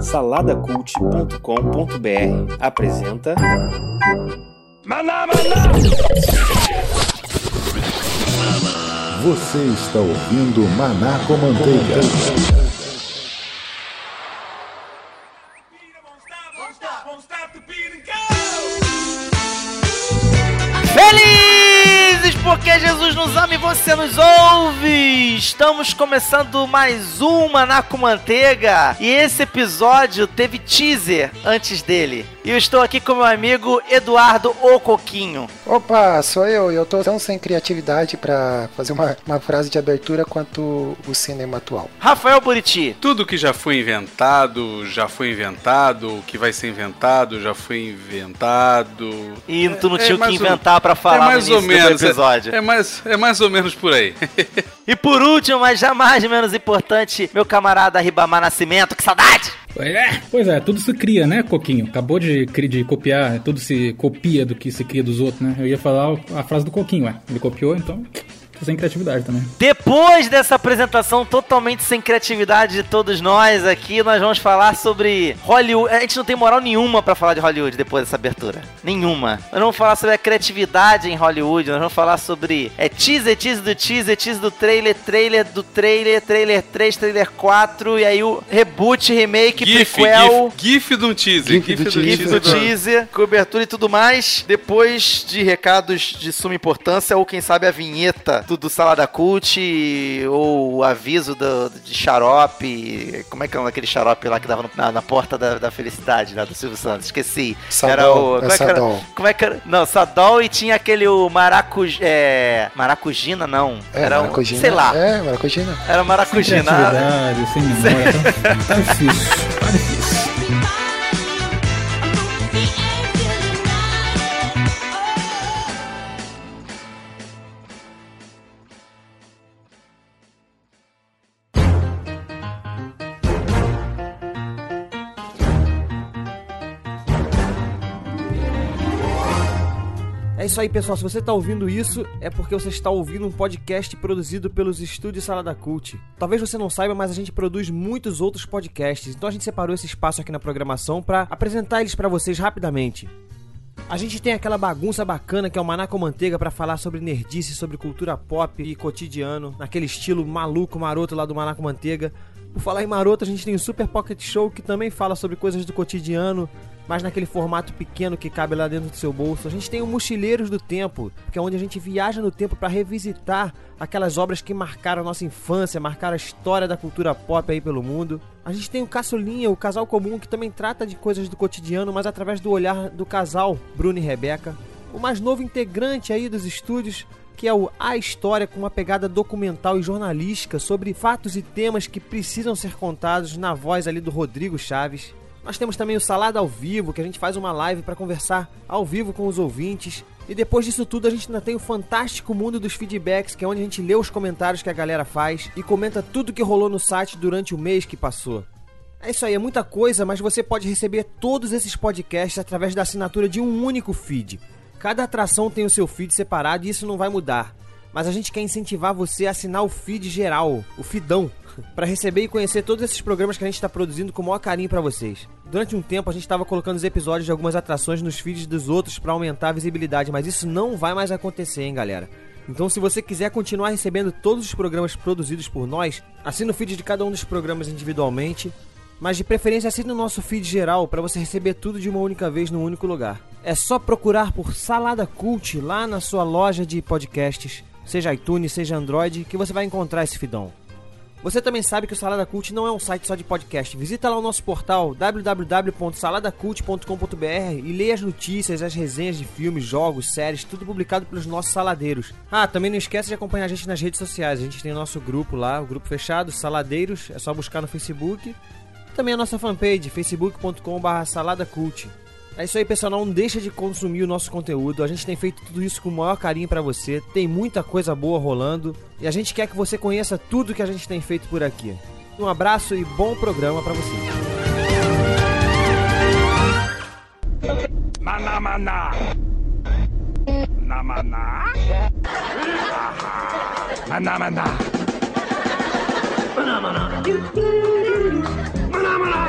Saladacult.com.br apresenta Maná, maná! Você está ouvindo Maná com Manteiga. Felizes porque Jesus nos ama e você nos ouve! Estamos começando mais uma na com Manteiga e esse episódio teve teaser antes dele. E eu estou aqui com meu amigo Eduardo O Coquinho. Opa, sou eu. e Eu tô tão sem criatividade pra fazer uma, uma frase de abertura quanto o cinema atual. Rafael Buriti. Tudo que já foi inventado, já foi inventado, o que vai ser inventado, já foi inventado. E tu não É- tinha é o que inventar pra é falar mais no ou menos, do episódio. É, é mais, é mais ou menos por aí. E por último, mas jamais menos importante, meu camarada Ribamar Nascimento, que saudade! É, pois é, tudo se cria, né, Coquinho? Acabou de, de copiar, tudo se copia do que se cria dos outros, né? Eu ia falar a frase do Coquinho, ué. Ele copiou, então tô sem criatividade também. Depois dessa apresentação totalmente sem criatividade de todos nós aqui, nós vamos falar sobre Hollywood. A gente não tem moral nenhuma pra falar de Hollywood depois dessa abertura. Nenhuma. Nós não vamos falar sobre a criatividade em Hollywood, nós vamos falar sobre é teaser, teaser do teaser, teaser do trailer, trailer do trailer, trailer 3, trailer 4 e aí o reboot, remake, GIF, prequel. GIF, GIF de um teaser. GIF do GIF teaser. do teaser, cobertura e tudo mais. Depois de recados de suma importância, ou quem sabe a vinheta do, do Salada Cult, ou o aviso do, de xarope. Como é que é aquele xarope lá que dava no- na, na porta da, da felicidade, lá do Silvio Santos? Esqueci. Sadol, era o. é Como é, que era? Como é que era? Não, Sadol e tinha aquele o maracuj, é, maracujina, não. É, era um, maracujina. sei lá. É, maracujina. Era Sem maracujina. criatividade, sem memória, tá, tá difícil, tá difícil. Isso aí, pessoal. Se você está ouvindo isso, é porque você está ouvindo um podcast produzido pelos estúdios Salada Cult. Talvez você não saiba, mas a gente produz muitos outros podcasts. Então a gente separou esse espaço aqui na programação para apresentar eles para vocês rapidamente. A gente tem aquela bagunça bacana que é o Maná com Manteiga para falar sobre nerdice, sobre cultura pop e cotidiano, naquele estilo maluco, maroto lá do Maná com Manteiga. Por falar em maroto, a gente tem o Super Pocket Show que também fala sobre coisas do cotidiano, mas naquele formato pequeno que cabe lá dentro do seu bolso. A gente tem o Mochileiros do Tempo, que é onde a gente viaja no tempo para revisitar aquelas obras que marcaram a nossa infância, marcaram a história da cultura pop aí pelo mundo. A gente tem o Caçulinha, o casal comum, que também trata de coisas do cotidiano, mas através do olhar do casal Bruno e Rebeca. O mais novo integrante aí dos estúdios, que é o A História, com uma pegada documental e jornalística sobre fatos e temas que precisam ser contados na voz ali do Rodrigo Chaves. Nós temos também o Salada ao Vivo, que a gente faz uma live para conversar ao vivo com os ouvintes. E depois disso tudo, a gente ainda tem o fantástico mundo dos feedbacks, que é onde a gente lê os comentários que a galera faz e comenta tudo que rolou no site durante o mês que passou. É isso aí, é muita coisa, mas você pode receber todos esses podcasts através da assinatura de um único feed. Cada atração tem o seu feed separado e isso não vai mudar. Mas a gente quer incentivar você a assinar o feed geral, o Fidão, para receber e conhecer todos esses programas que a gente está produzindo com o maior carinho para vocês. Durante um tempo a gente estava colocando os episódios de algumas atrações nos feeds dos outros para aumentar a visibilidade, mas isso não vai mais acontecer, hein, galera. Então, se você quiser continuar recebendo todos os programas produzidos por nós, assine o feed de cada um dos programas individualmente, mas de preferência assine o nosso feed geral para você receber tudo de uma única vez num único lugar. É só procurar por Salada Cult lá na sua loja de podcasts, seja iTunes, seja Android, que você vai encontrar esse fidão. Você também sabe que o Salada Cult não é um site só de podcast. Visita lá o nosso portal www.saladacult.com.br e leia as notícias, as resenhas de filmes, jogos, séries, tudo publicado pelos nossos saladeiros. Ah, também não esquece de acompanhar a gente nas redes sociais. A gente tem o nosso grupo lá, o grupo fechado, Saladeiros, é só buscar no Facebook. Também a nossa fanpage, facebook.com.br saladacult. É isso aí, pessoal. Não deixa de consumir o nosso conteúdo. A gente tem feito tudo isso com o maior carinho pra você. Tem muita coisa boa rolando. E a gente quer que você conheça tudo que a gente tem feito por aqui. Um abraço e bom programa pra você. Maná, maná! Na maná? Maná, maná! Maná, maná! Maná, Maná,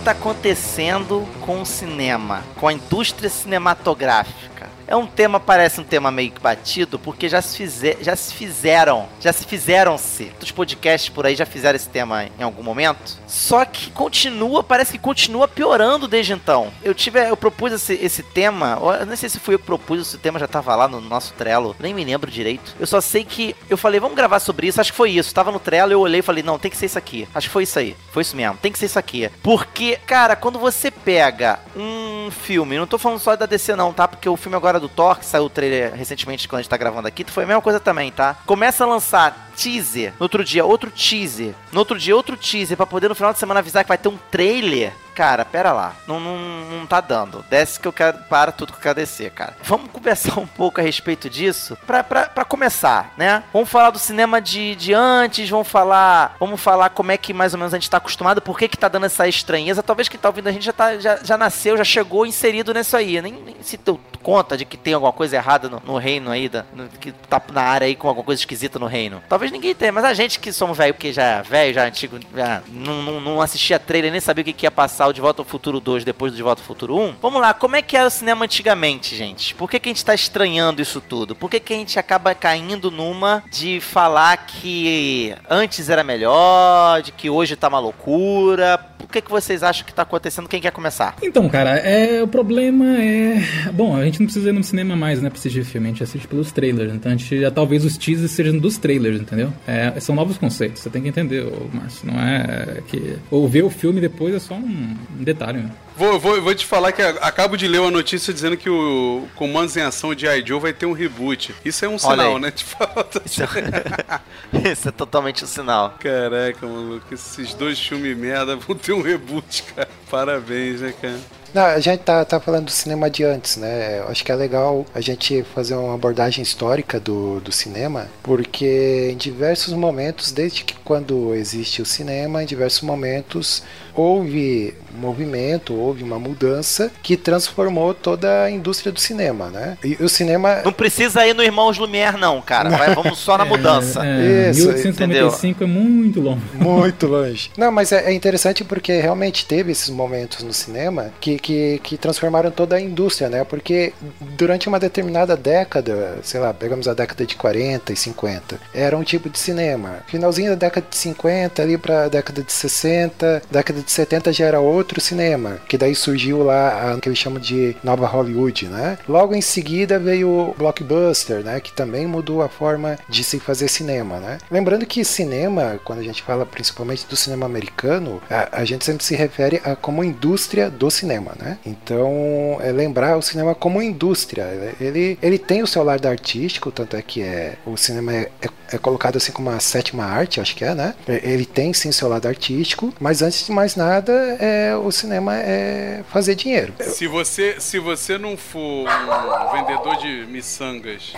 que está acontecendo com o cinema, com a indústria cinematográfica. É um tema, parece um tema meio que batido, porque já se, fizer, já se fizeram, já se fizeram-se. Os podcasts por aí já fizeram esse tema em algum momento. Só que continua, parece que continua piorando desde então. Eu tive, eu propus esse, esse tema, eu não sei se fui eu que propus, esse tema já tava lá no nosso Trello, nem me lembro direito. Eu só sei que eu falei, vamos gravar sobre isso, acho que foi isso. Tava no Trello, eu olhei e falei, não, tem que ser isso aqui. Acho que foi isso aí. Foi isso mesmo, tem que ser isso aqui. Porque, cara, quando você pega um filme, não tô falando só da DC não, tá? Porque o filme agora do Thor, que saiu o trailer recentemente quando a gente tá gravando aqui, foi a mesma coisa também, tá? Começa a lançar teaser, no outro dia outro teaser, no outro dia outro teaser, pra poder no final de semana avisar que vai ter um trailer. Cara, pera lá. Não, não, não tá dando. Desce que eu quero. Para tudo que eu quero descer, cara. Vamos conversar um pouco a respeito disso. Pra, pra, pra começar, né? Vamos falar do cinema de, de antes. Vamos falar. Vamos falar como é que mais ou menos a gente tá acostumado. Por que, que tá dando essa estranheza. Talvez quem tá ouvindo a gente já, tá, já, já nasceu, já chegou inserido nisso aí. Nem, nem se deu conta de que tem alguma coisa errada no, no reino aí. Da, no, que tá na área aí com alguma coisa esquisita no reino. Talvez ninguém tenha, mas a gente que somos velho, porque já é velho, já é antigo, já não, não, não assistia trailer, nem sabia o que, que ia passar o De Volta ao Futuro 2 depois do De Volta ao Futuro 1. Vamos lá, como é que era o cinema antigamente, gente? Por que, que a gente tá estranhando isso tudo? Por que, que a gente acaba caindo numa de falar que antes era melhor, de que hoje tá uma loucura? Por que, que vocês acham que tá acontecendo? Quem quer começar? Então, cara, é, o problema é. Bom, a gente não precisa ir no cinema mais, né, pra assistir filme, a gente assiste pelos trailers. Então a gente já talvez os teasers sejam dos trailers, entendeu? É, são novos conceitos, você tem que entender, Márcio. Não é que. Ou ver o filme depois é só um, detalhe, né? Vou, vou, vou te falar que acabo de ler uma notícia dizendo que o Comandos em Ação de I. Joe vai ter um reboot. Isso é um sinal, aí. né? De falta. Isso é, isso é totalmente um sinal. Caraca, maluco, esses dois filmes merda vão ter um reboot, cara. Parabéns, né, cara? Não, a gente tá, tá falando do cinema de antes, né? Acho que é legal a gente fazer uma abordagem histórica do, do cinema, porque em diversos momentos, desde que quando existe o cinema, em diversos momentos houve um movimento, houve uma mudança que transformou toda a indústria do cinema, né? E o cinema. Não precisa ir no Irmãos Lumière, não, cara. Vai, vamos só na mudança. É, é, Isso, 1895 é muito longe. Muito longe. Não, mas é, é interessante porque realmente teve esses momentos no cinema que, que, que transformaram toda a indústria, né? Porque durante uma determinada década, sei lá, pegamos a década de 40 e 50, era um tipo de cinema. Finalzinho da década de 50, ali pra década de 60, década de 70 já era outro cinema, que daí surgiu lá o que eles chamam de nova Hollywood, né? Logo em seguida veio o blockbuster, né? Que também mudou a forma de se fazer cinema, né? Lembrando que cinema, quando a gente fala principalmente do cinema americano, a, a gente sempre se refere a como indústria do cinema, né? Então, é lembrar o cinema como indústria. Ele, ele tem o seu lado artístico, tanto é que é, o cinema é, é, é colocado assim como a sétima arte, acho que é, né? Ele tem sim seu lado artístico, mas antes de mais nada, é, o cinema é fazer dinheiro. Se você, se você não for um vendedor de miçangas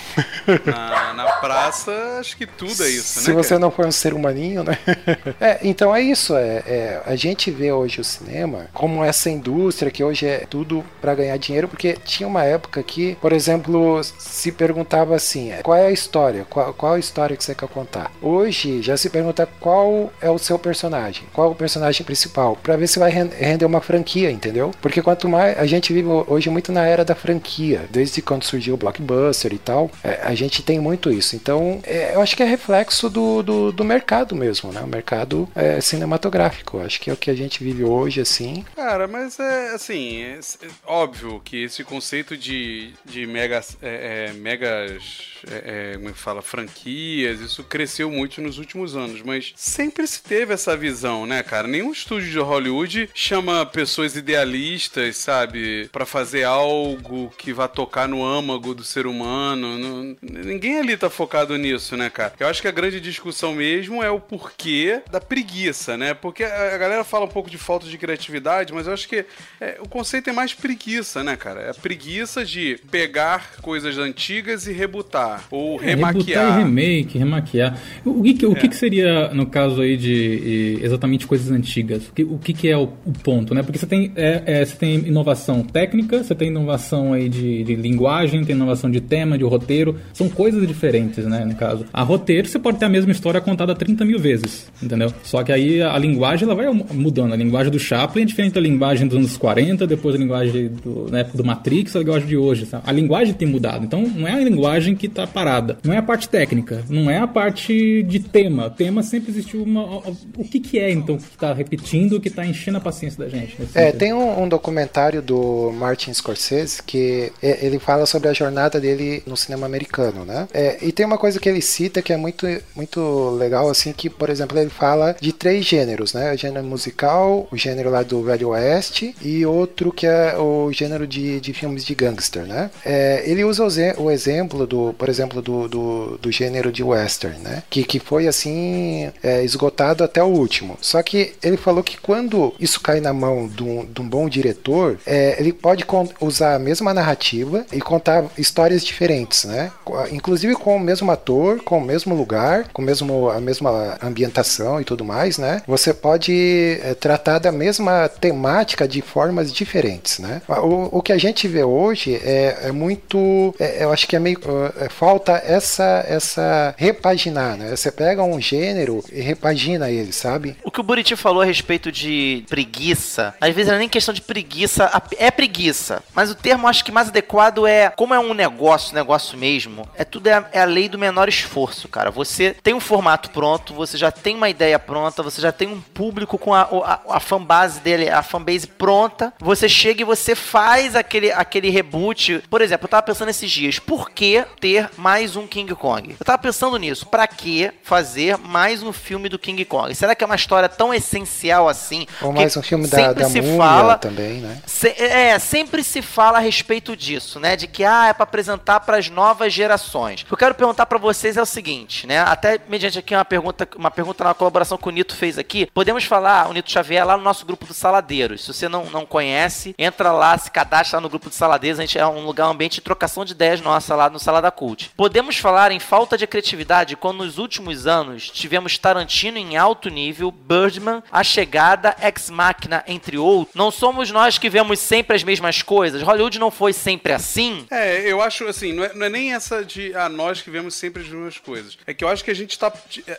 na, na praça, acho que tudo é isso, Se né? você cara? não for um ser humaninho, né? é, então é isso. É, é, a gente vê hoje o cinema como essa indústria que hoje é tudo para ganhar dinheiro, porque tinha uma época que, por exemplo, se perguntava assim: qual é a história? Qual, qual a história que você quer contar? Hoje já se pergunta qual é o seu personagem, qual é o personagem principal, para ver se vai ren- render uma franquia, entendeu? Porque quanto mais a gente vive hoje muito na era da franquia, desde quando surgiu o blockbuster e tal, é, a gente tem muito isso. Então, é, eu acho que é reflexo do, do, do mercado mesmo, né? O mercado é, cinematográfico. Acho que é o que a gente vive hoje, assim. Cara, mas é assim, é, é óbvio que esse conceito de, de mega, é, é, megas, como é que fala, franquias, isso cresceu muito nos últimos anos, mas sempre se teve essa visão, né, cara? Nenhum estúdio de Hollywood chama pessoas idealistas, sabe, para fazer algo que vá tocar no âmago do ser humano. Não, ninguém ali tá focado nisso, né, cara? Eu acho que a grande discussão mesmo é o porquê da preguiça, né? Porque a galera fala um pouco de falta de criatividade, mas eu acho que é, o conceito é mais preguiça, né, cara? É a preguiça de pegar coisas antigas e rebutar, ou É, remaquiar. Rebutar e remake, remaquiar. O, que, o que, que seria, no caso aí, de exatamente coisas antigas? O que, o que, que é o, o ponto, né? Porque você tem, é, é, você tem inovação técnica, você tem inovação aí de, de linguagem, tem inovação de tema, de roteiro. São coisas diferentes, né, no caso. A roteiro, você pode ter a mesma história contada 30 mil vezes, entendeu? Só que aí a, a linguagem, ela vai mudando. A linguagem do Chaplin é diferente da linguagem dos anos 40, depois a linguagem do, do Matrix, a linguagem de hoje. sabe? A linguagem tem mudado. Então, não é a linguagem que tá parada. Não é a parte técnica. Não é a parte de tema. Tema sempre existiu uma... O que que é, então, que tá repetindo, que tá enchendo a paciência da gente? É, sentido? tem um, um documentário do Martin Scorsese que é, ele fala sobre a jornada dele no cinema americano, né? É, e tem uma coisa que ele cita que é muito, muito legal, assim, que, por exemplo, ele fala de três gêneros, né? O gênero musical, o gênero lá do Velho Oeste e outro que é o gênero de, de filmes de gangster, né? É, ele usa o, o exemplo do, por exemplo, do, do, do gênero de western, né? Que, que foi assim é, esgotado até o último. Só que ele falou que quando isso cai na mão de um, de um bom diretor, é, ele pode usar a mesma narrativa e contar histórias diferentes, né? Inclusive com o mesmo ator, com o mesmo lugar, com mesmo, a mesma ambientação e tudo mais, né? Você pode é, tratar da mesma temática de formas diferentes, né? O, o que a gente vê hoje é, é muito, é, eu acho que é meio é, falta essa essa repaginar, né? Você pega um gênero e repagina ele, sabe? O que o Buriti falou a respeito de preguiça, às vezes não é nem questão de preguiça, é preguiça, mas o termo acho que mais adequado é, como é um negócio, negócio mesmo, é tudo é a, é a lei do menor esforço, cara. Você tem um formato pronto, você já tem uma ideia pronta, você já tem um público com a, a, a fanbase dele, a fanbase pronta, você chega e você faz aquele, aquele reboot. Por exemplo, eu tava pensando esses dias, por que ter mais um King Kong? Eu tava pensando nisso, pra que fazer mais um filme do King Kong? Será que é uma história tão essencial assim? Ou mais um filme da, sempre da se fala também, né? Se- é, sempre se fala a respeito disso, né? De que ah, é pra apresentar pras novas gerações. O que eu quero perguntar pra vocês é o seguinte, né? Até mediante aqui uma pergunta, uma pergunta na colaboração que o Nito fez aqui. Podemos falar, o Nito Xavier, lá no nosso grupo do Saladeiros. Se você não, não conhece, entra lá, se cadastra lá no grupo do Saladeiros. A gente é um lugar, um ambiente de trocação de ideias nossa lá no Salada Cult. Podemos falar em falta de criatividade quando nos últimos anos tivemos Tarantino em alto nível, Birdman, A Chegada, Ex Machina, entre outros. Não somos nós que vemos sempre as mesmas coisas. Hollywood não foi sempre assim. É, eu acho assim, não é, não é nem essa de a nós que vemos sempre as mesmas coisas. É que eu acho que a gente tá,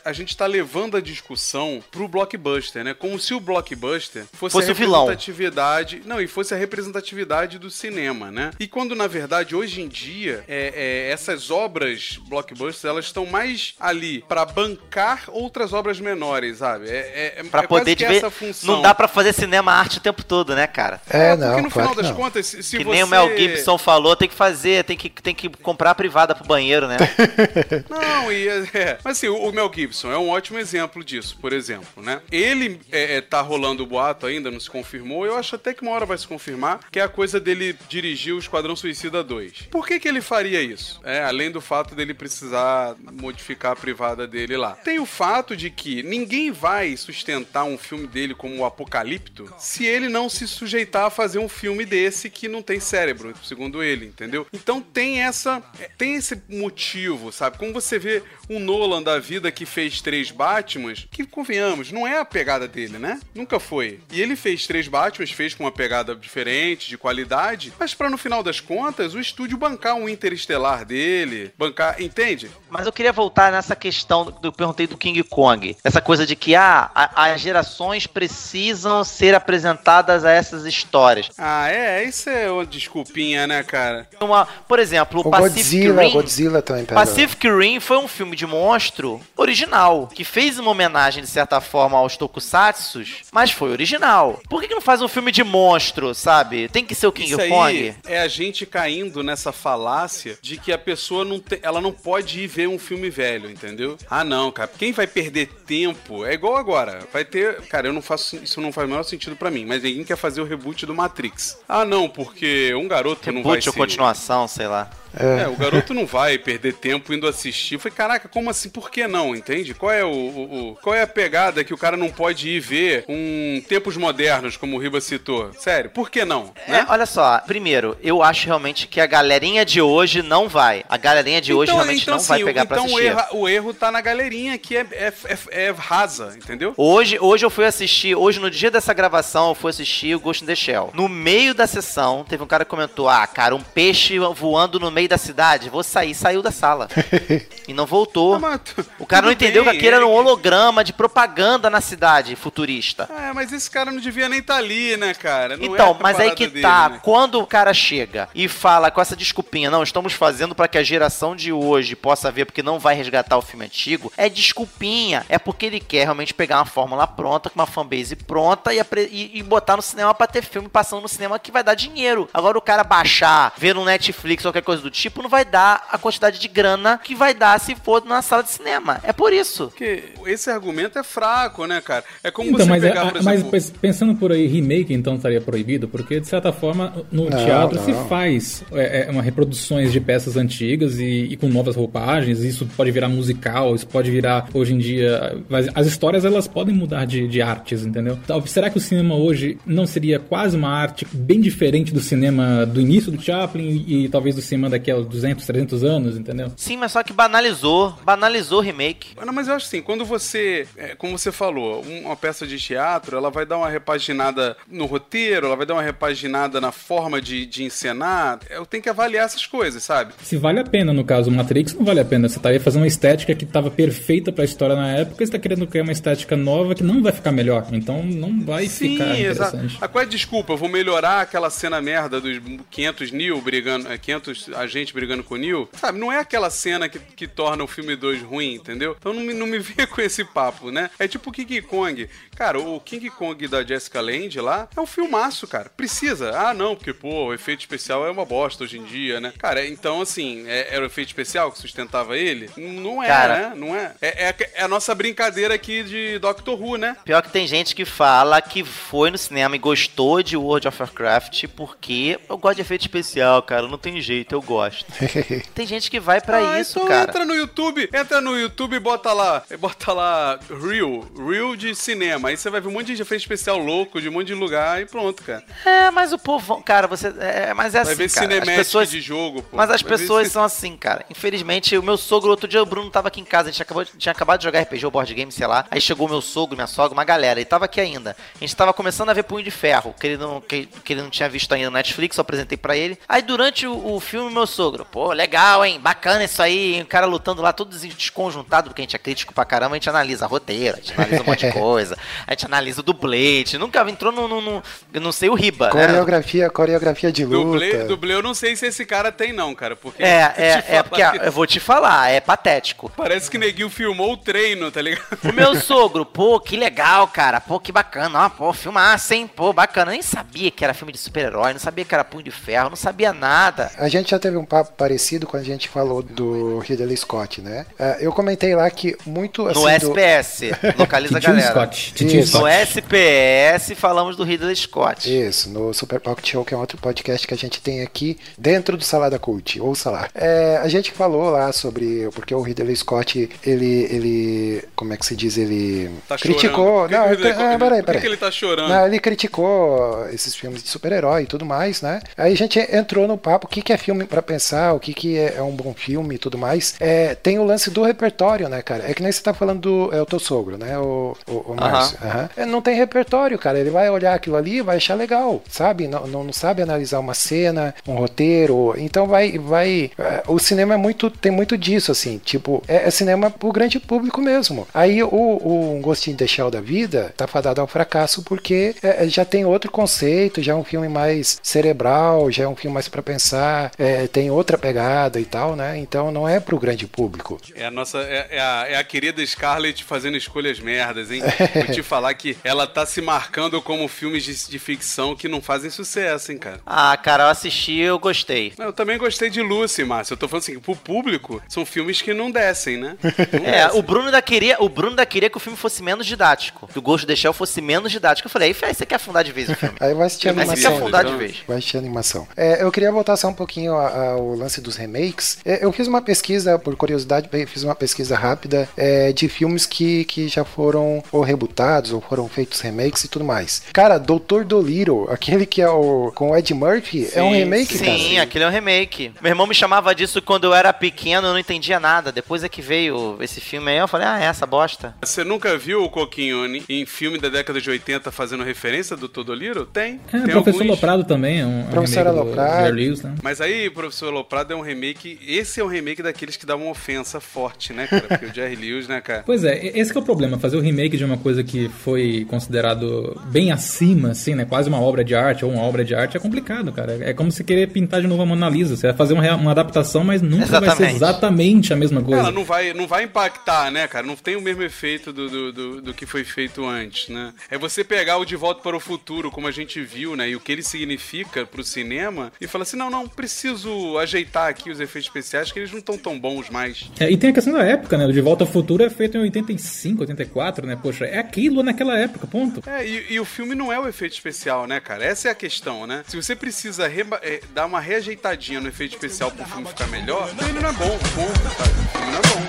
a gente tá levando a discussão pro blockbuster, né? Como se o blockbuster fosse, Fosse a o vilão. representatividade. Não, e fosse a representatividade do cinema, né? E quando, na verdade, hoje em dia, é, é, essas obras blockbusters, elas estão mais ali pra bancar outras obras menores, sabe? É, é, Pra é poder essa função. Não dá pra fazer cinema arte o tempo todo, né, cara? É, porque não, no claro final que das não. contas, se, se que você... nem o Mel Gibson falou, tem que fazer, tem que, tem que comprar a privada pro banheiro, né? Não, e é, mas assim, o, o Mel Gibson é um ótimo exemplo disso, por exemplo, né? Ele é, é, tá rolando o boato ainda, não se confirmou, eu acho até que uma hora vai se confirmar, que é a coisa dele dirigir o Esquadrão Suicida 2. Por que que ele faria isso? É, além do fato dele precisar modificar a privada dele lá. Tem o fato de que ninguém vai sustentar um filme dele como o Apocalipto se ele não se sujeitar a fazer um filme desse que não tem cérebro, segundo ele, entendeu? Então tem essa tem esse motivo, sabe? Como você vê um Nolan da vida que fez três Batmans, que convenhamos, não é a pegada dele, né? Nunca foi. E ele fez três Batmans, fez com uma pegada diferente, de qualidade, mas pra no final das contas o estúdio bancar um interestelar dele, bancar, entende? Mas eu queria voltar nessa questão do que eu perguntei do King Kong. Essa coisa de que ah, as gerações precisam ser apresentadas a essas histórias. Ah, é, isso é uma desculpinha, né, cara? Uma, por exemplo, o, Pacific Godzilla, Rim. Godzilla também. Pacific Rim foi um filme de monstro original, que fez uma homenagem, de certa forma, aos tokusatsus, mas foi original. Por que, que não faz um filme de monstro, sabe? Tem que ser o King Isso aí Kong. é a gente caindo nessa falácia de que a pessoa não te- ela não pode ir ver um filme velho, entendeu? Ah, não, cara. Quem vai perder tempo é igual agora. Vai ter, cara, eu não faço isso não faz o menor sentido pra mim, mas ninguém quer fazer o reboot do Matrix. Ah, não, porque um garoto não vai Reboot ou continuação, sei lá. É, o garoto não vai perder tempo indo assistir. Falei, caraca, como assim? Por que não? Entende? Qual é o, o- o- qual é a pegada que o cara não pode ir ver um tempos modernos, como o Riba citou? Sério, por que não? É, olha só, primeiro, eu acho realmente que a galerinha de hoje não vai. A galerinha de hoje realmente não vai assim, pegar pra então o assistir. erro, o erro tá na galerinha que é, é, é- é rasa, entendeu? Hoje, hoje eu fui assistir, hoje no dia dessa gravação, eu fui assistir o Ghost in the Shell. No meio da sessão, teve um cara que comentou: Ah, cara, um peixe voando no meio da cidade, vou sair. Saiu da sala. e não voltou. Ah, mas tu- O cara não entendeu bem, que aquilo era um é- holograma de propaganda na cidade futurista. É, mas esse cara não devia nem estar ali, né, cara? Não é Então, a mas aí que dele, tá, né? quando o cara chega e fala com essa desculpinha, não, estamos fazendo pra que a geração de hoje possa ver porque não vai resgatar o filme antigo, é desculpinha, é porque ele quer realmente pegar uma fórmula pronta, com uma fanbase pronta e, e- e botar no cinema pra ter filme passando no cinema que vai dar dinheiro. Agora o cara baixar, ver no Netflix ou qualquer coisa do tipo, não vai dar a quantidade de grana que vai dar se for na sala de cinema. É por isso. Porque esse argumento é fraco, né, cara? É como Então, você mas, é- pegar, por mas exemplo... pens- pensando por aí, remake então estaria proibido? Porque, de certa forma, no Não, teatro se não. faz é, é, uma reproduções de peças antigas e, e com novas roupagens. Isso pode virar musical, isso pode virar, hoje em dia... mas As histórias, elas podem mudar de, de artes, entendeu? Então, será que o cinema hoje não seria quase uma arte bem diferente do cinema do início do Chaplin e, talvez do cinema daqui a 200, 300 anos, entendeu? Sim, mas só que banalizou, banalizou o remake. Não, mas eu acho assim, quando você, é, como você falou, um- uma peça de teatro, ela vai dar uma repaginada no roteiro, ela vai dar uma repaginada na forma de, de encenar. Eu tenho que avaliar essas coisas, sabe? Se vale a pena, no caso, o Matrix não vale a pena. Você estaria fazendo uma estética que estava perfeita pra história na época e você tá querendo criar uma estética nova que não vai ficar melhor. Então não vai ficar exato. interessante. Ah, qual é a desculpa? Eu vou melhorar aquela cena merda dos 500 Neo brigando, é, 500 agentes brigando com o Neo? Sabe, não é aquela cena que, que torna o filme 2 ruim, entendeu? Então não me, não me venha com esse papo, né? É tipo o King Kong. Cara, o King Kong da Jessica Lange lá é um filmaço, cara. Precisa. Ah, não, porque, pô, o efeito especial é uma bosta hoje em dia, né? Cara, então, assim, é- era o efeito especial que sustentava ele? Não é, Cara. né? Não é. É, é. é a nossa brincadeira aqui de Doctor Who, né? Pior que tem gente que fala que foi no cinema e gostou de World of Warcraft porque eu gosto de efeito especial, cara. Não tem jeito, eu gosto. tem gente que vai pra Ah, isso, então cara. entra no YouTube, entra no YouTube e bota lá, bota lá Real, Real de cinema. Aí você vai ver um monte de efeito especial louco de um monte de lugar e pronto, cara. É, mas o povo, cara, você. É, mas é Vai assim, ver cara. As cinemática pessoas, de jogo, pô. mas as Vai pessoas são assim, cara. Infelizmente, o meu sogro, outro dia o Bruno tava aqui em casa, a gente acabou, tinha acabado de jogar RPG ou board game, sei lá. Aí chegou o meu sogro, minha sogra, uma galera, e tava aqui ainda. A gente tava começando a ver Punho de Ferro, que ele não, que, que ele não tinha visto ainda no Netflix, eu apresentei pra ele. Aí durante o, o filme, meu sogro, pô, legal, hein? Bacana isso aí, o cara lutando lá, todo des- desconjuntado, porque a gente é crítico pra caramba, a gente analisa roteiro, a gente analisa um monte de coisa, a gente analisa o dublê, a gente nunca entrou no, no, no- não sei o Riba, né? Coreografia, coreografia de luta. Dublê, dublê, eu não sei se esse cara tem, não, cara. Porque É, é, é, porque que eu vou te falar, é patético. Parece que Neguinho filmou o treino, tá ligado? O meu sogro, pô, que legal, cara. Pô, que bacana. Ó, pô, filmaça, hein? Pô, bacana. Eu nem sabia que era filme de super-herói, não sabia que era Punho de Ferro, não sabia nada. A gente já teve um papo parecido quando a gente falou do Ridley Scott, né? Ah, eu comentei lá que muito assim. No do- SPS, localiza a galera. Scott. Isso. No. SPS falamos do Ridley Scott. Isso, no Super Pocket Show, que é um outro podcast que a gente tem aqui dentro do Salada Cult, ouça lá. É, a gente falou lá sobre porque o Ridley Scott, ele, ele como é que se diz, ele Tá criticou, chorando. Por que não, que ele- ah, peraí, por que peraí. que ele tá chorando? Não, ele criticou esses filmes de super-herói e tudo mais, né? Aí a gente entrou no papo, o que, que é filme pra pensar, o que, que é, é um bom filme e tudo mais. É, tem o lance do repertório, né, cara? É que nem você tá falando do é o teu sogro, né, o, o, o Márcio. Aham. É, não tem repertório, cara. Ele vai olhar aquilo ali e vai achar legal, sabe? Não, não, não sabe analisar uma cena, um roteiro. Então vai. vai é, o cinema é muito, tem muito disso, assim. Tipo, é, é cinema pro grande público mesmo. Aí o, o Um Gostinho de Shell da Vida tá fadado ao fracasso porque é, é, já tem outro conceito, já é um filme mais cerebral, já é um filme mais pra pensar. É, tem outra pegada e tal, né? Então não é pro grande público. É a nossa. É, é a, é a querida Scarlett fazendo escolhas merdas, hein? Vou te falar que ela tá se marcando como filmes de, de ficção que não fazem sucesso, hein, cara. Ah, cara, eu assisti eu gostei. Eu também gostei de Lucy, Márcio. Eu tô falando assim, pro público, são filmes que não descem, né? Não É, descem. o Bruno da queria, o Bruno da queria que o filme fosse menos didático. Que o Ghost de Shell fosse menos didático. Eu falei, aí, você quer afundar de vez o filme. Aí vai assistir a Mas você quer animação. afundar de então. vez. Vai assistir a animação. É, eu queria voltar só um pouquinho a- ao lance dos remakes. É, eu fiz uma pesquisa, por curiosidade, fiz uma pesquisa rápida é, de filmes que, que já foram ou rebutados ou foram feitos remakes e tudo mais. Cara, Doutor Dolittle, aquele que é o com o Ed Murphy, é um Sim, remake, cara. Sim, aquele é um remake. Meu irmão me chamava disso quando eu era pequeno, eu não entendia nada. Depois é que veio esse filme aí, eu falei, ah, é essa bosta. Você nunca viu o Coquinho em filme da década de 80 fazendo referência do Todoliro? Tem. É, Tem Professor alguns. Loprado também é um, é um Professor remake do Aloprado. Jerry Lewis, né? Mas aí, Professor Loprado é um remake. Esse é um remake daqueles que dá uma ofensa forte, né, cara? Porque o Jerry Lewis, né, cara? Pois é, esse que é o problema, fazer o remake de uma coisa que foi considerado bem acima, assim, né? Quase uma obra de arte ou uma obra de arte é complicado, cara. É como se querer pintar de novo a Mona Lisa. Você vai fazer uma, uma adaptação, mas nunca vai ser Exatamente. exatamente a mesma coisa. Ela não vai, não vai impactar, né, cara? Não tem o mesmo efeito do, do, do, do que foi feito antes, né? É você pegar o De Volta para o Futuro, como a gente viu, né? E o que ele significa pro cinema, e falar assim: não, não, preciso ajeitar aqui os efeitos especiais, que eles não estão tão bons mais. É, e tem a questão da época, né? O De Volta ao Futuro é feito em 85, 84, né? Poxa, é aquilo naquela época, ponto. É, e, e o filme não é o efeito especial, né, cara? Essa é a questão, né? Se você precisa é, dar uma reajeitadinha no efeito especial pro filme ficar melhor, então ele não é bom, ponto, sabe? O filme não é bom.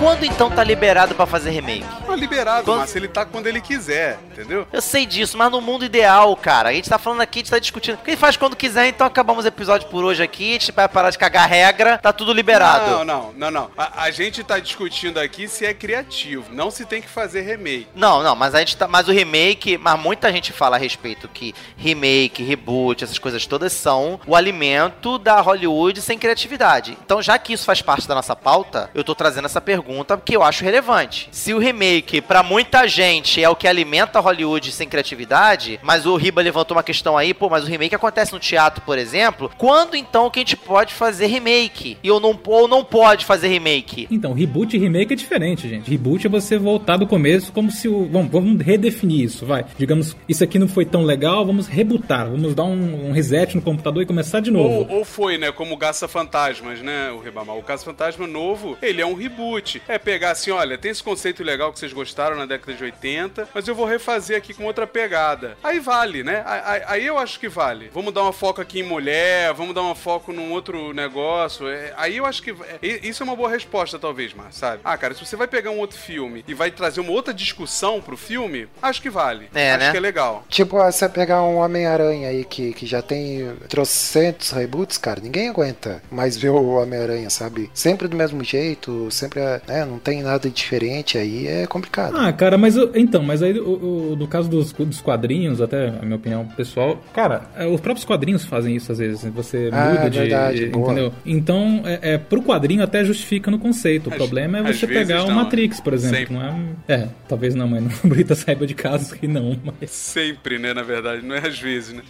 Quando então tá liberado pra fazer remake? Tá liberado, Quando- mas ele tá quando ele quiser, entendeu? Eu sei disso, mas no mundo ideal, cara, a gente tá falando aqui, a gente tá discutindo. Quem faz quando quiser, então acabamos o episódio por hoje aqui, a gente vai parar de cagar regra, tá tudo liberado. Não, não, não, não. A, a gente tá discutindo aqui se é criativo, não se tem que fazer remake. Não, não, mas a gente tá. Mas o remake, mas muita gente fala a respeito que remake, reboot, essas coisas todas são o alimento da Hollywood sem criatividade. Então, já que isso faz parte da nossa pauta, eu tô trazendo essa pergunta porque eu acho relevante. Se o remake, pra muita gente, é o que alimenta Hollywood sem criatividade, mas o Riba levantou uma questão aí, pô, mas o remake acontece no teatro, por exemplo. Quando então que a gente pode fazer remake? E ou não, ou não pode fazer remake? Então, reboot e remake é diferente, gente. Reboot é você voltar do começo como se o. Vamos, vamos redefinir isso, vai. Digamos, isso aqui não foi tão legal, vamos rebootar. Vamos dar um, um reset no computador e começar de novo. Ou, ou foi, né, como o Caça Fantasmas, né, o Ribamar. O Caça Fantasma novo, ele é um reboot. É pegar assim, olha, tem esse conceito legal que vocês gostaram na década de 80, mas eu vou refazer aqui com outra pegada. Aí vale, né? Aí, aí- eu acho que vale. Vamos dar uma foco aqui em mulher, vamos dar uma foco num outro negócio. É, aí eu acho que. é, isso é uma boa resposta, talvez, Mar, sabe? Ah, cara, se você vai pegar um outro filme e vai trazer uma outra discussão pro filme, acho que vale. É, acho né? que é legal. Tipo, você pegar um Homem-Aranha aí que, que já tem trocentos reboots, cara, ninguém aguenta mais ver o Homem-Aranha, sabe? Sempre do mesmo jeito, sempre, né, não tem nada diferente aí, é complicado. Ah, cara, mas eu- então, mas aí o, o- no caso dos, dos quadrinhos, até a minha opinião pessoal, cara, é, os próprios quadrinhos fazem isso às vezes. Você Ah, muda de. verdade, entendeu? Então, é, é, pro quadrinho até justifica no conceito. O Às- problema é você pegar o não, Matrix, por exemplo. Sempre. Não é, é, talvez não, mas o Brita saiba de casos que não, mas. Sempre, né, na verdade, não é às vezes, né?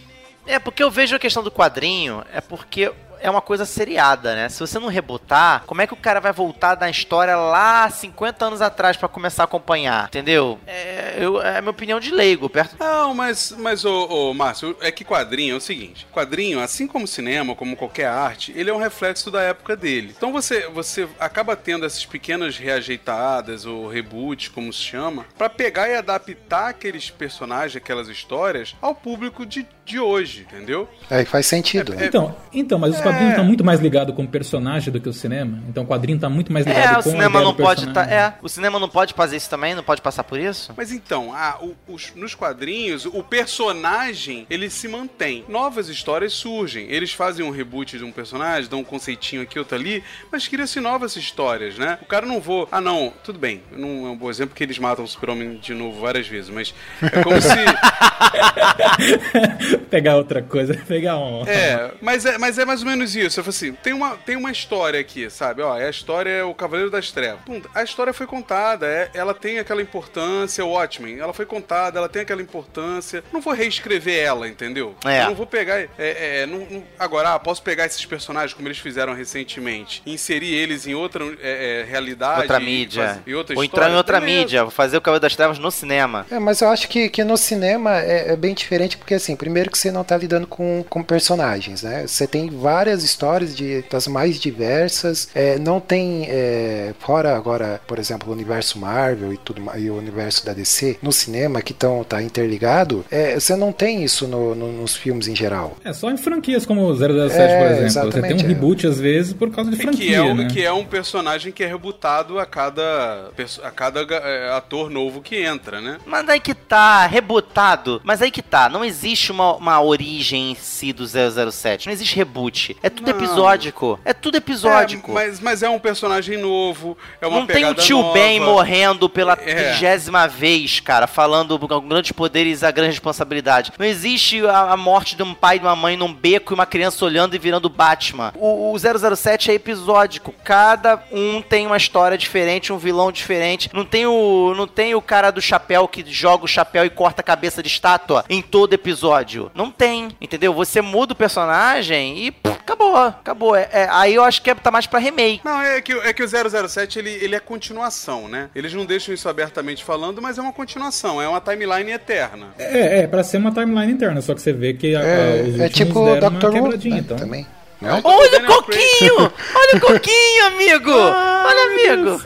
É, porque eu vejo a questão do quadrinho, é porque é uma coisa seriada, né? Se você não rebotar, como é que o cara vai voltar da história lá 50 anos atrás pra começar a acompanhar? Entendeu? É, eu, é a minha opinião de leigo, perto. Não, mas, mas ô, ô, Márcio, é que quadrinho é o seguinte: quadrinho, assim como cinema, como qualquer arte, ele é um reflexo da época dele. Então você, você acaba tendo essas pequenas reajeitadas ou reboots, como se chama, pra pegar e adaptar aqueles personagens, aquelas histórias, ao público de, de hoje, entendeu? Aí faz sentido. né? Então, então, mas os É. quadrinhos estão muito mais ligados com o personagem do que o cinema. Então o quadrinho tá muito mais ligado É, com o cinema a não do pode tá, é, o cinema não pode fazer isso também, não pode passar por isso? Mas então, ah, o- os- nos quadrinhos, o personagem, ele se mantém. Novas histórias surgem. Eles fazem um reboot de um personagem, dão um conceitinho aqui, outro ali, mas cria-se novas histórias, né? O cara não vou... Ah, não, tudo bem. Não é um bom exemplo porque eles matam o super-homem de novo várias vezes, mas é como se... pegar outra coisa, pegar um. É, mas é, mas é mais ou menos isso. Eu falo assim, tem uma, tem uma história aqui, sabe? Ó, a história é o Cavaleiro das Trevas. Pum, a história foi contada, é- ela tem aquela importância, o Watchmen, ela foi contada, ela tem aquela importância. Não vou reescrever ela, entendeu? É. Eu não vou pegar. é, é, não- não- agora, ah, posso pegar esses personagens como eles fizeram recentemente, e inserir eles em outra é, é, realidade. outra mídia. faz- e outra Ou história? entrar em outra Beleza. mídia, vou fazer o Cavaleiro das Trevas no cinema. É, mas eu acho que, que no cinema é, é bem diferente, porque assim, primeiro que você não tá lidando com, com personagens, né? Você tem várias histórias de, das mais diversas, é, não tem, é, fora agora, por exemplo, o universo Marvel e tudo e o universo da DC, no cinema que tão, tá interligado, é, você não tem isso no- no- nos filmes em geral. É só em franquias como o 007, É, por exemplo. Você exatamente, tem um é. reboot às vezes por causa de Que franquia, é, um, né? que é um personagem que é rebutado a cada, a cada é, ator novo que entra, né? Mas aí que tá, rebutado. Mas aí que tá, não existe uma, uma origem em si do 007. Não existe reboot. É tudo Não. episódico. É tudo episódico. É, mas, mas é um personagem novo, é uma não tem o tio nova. Ben morrendo pela É. trigésima vez, cara, falando com grandes poderes a grande responsabilidade. Não existe a, a morte de um pai e de uma mãe num beco e uma criança olhando e virando Batman. O, o 007 é episódico. Cada um tem uma história diferente, um vilão diferente. Não tem o, não tem o cara do chapéu que joga o chapéu e corta a cabeça de estátua em todo episódio. Não tem, entendeu? Você muda o personagem e pff, acabou, acabou. É- é- aí eu acho que é, tá mais pra remake. Não, é que, é que o 007 ele, ele é continuação, né? Eles não deixam isso abertamente falando, mas é uma continuação, é uma timeline eterna. É, é, pra ser uma timeline interna, só que você vê que a, a- os É, últimos é tipo deram Dr. uma Who quebradinha, né, então. também. Não? Olha o Daniel coquinho! Olha o coquinho, amigo! Olha, amigo!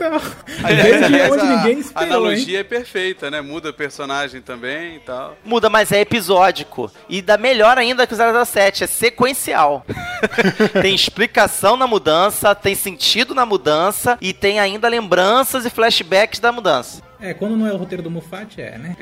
Desde a- analogia é perfeita, né? Muda personagem também e tal. Muda, mas é episódico. E dá melhor ainda que o 007, é sequencial. tem explicação na mudança, tem sentido na mudança e tem ainda lembranças e flashbacks da mudança. É, quando não é o roteiro do Mufat, é, né?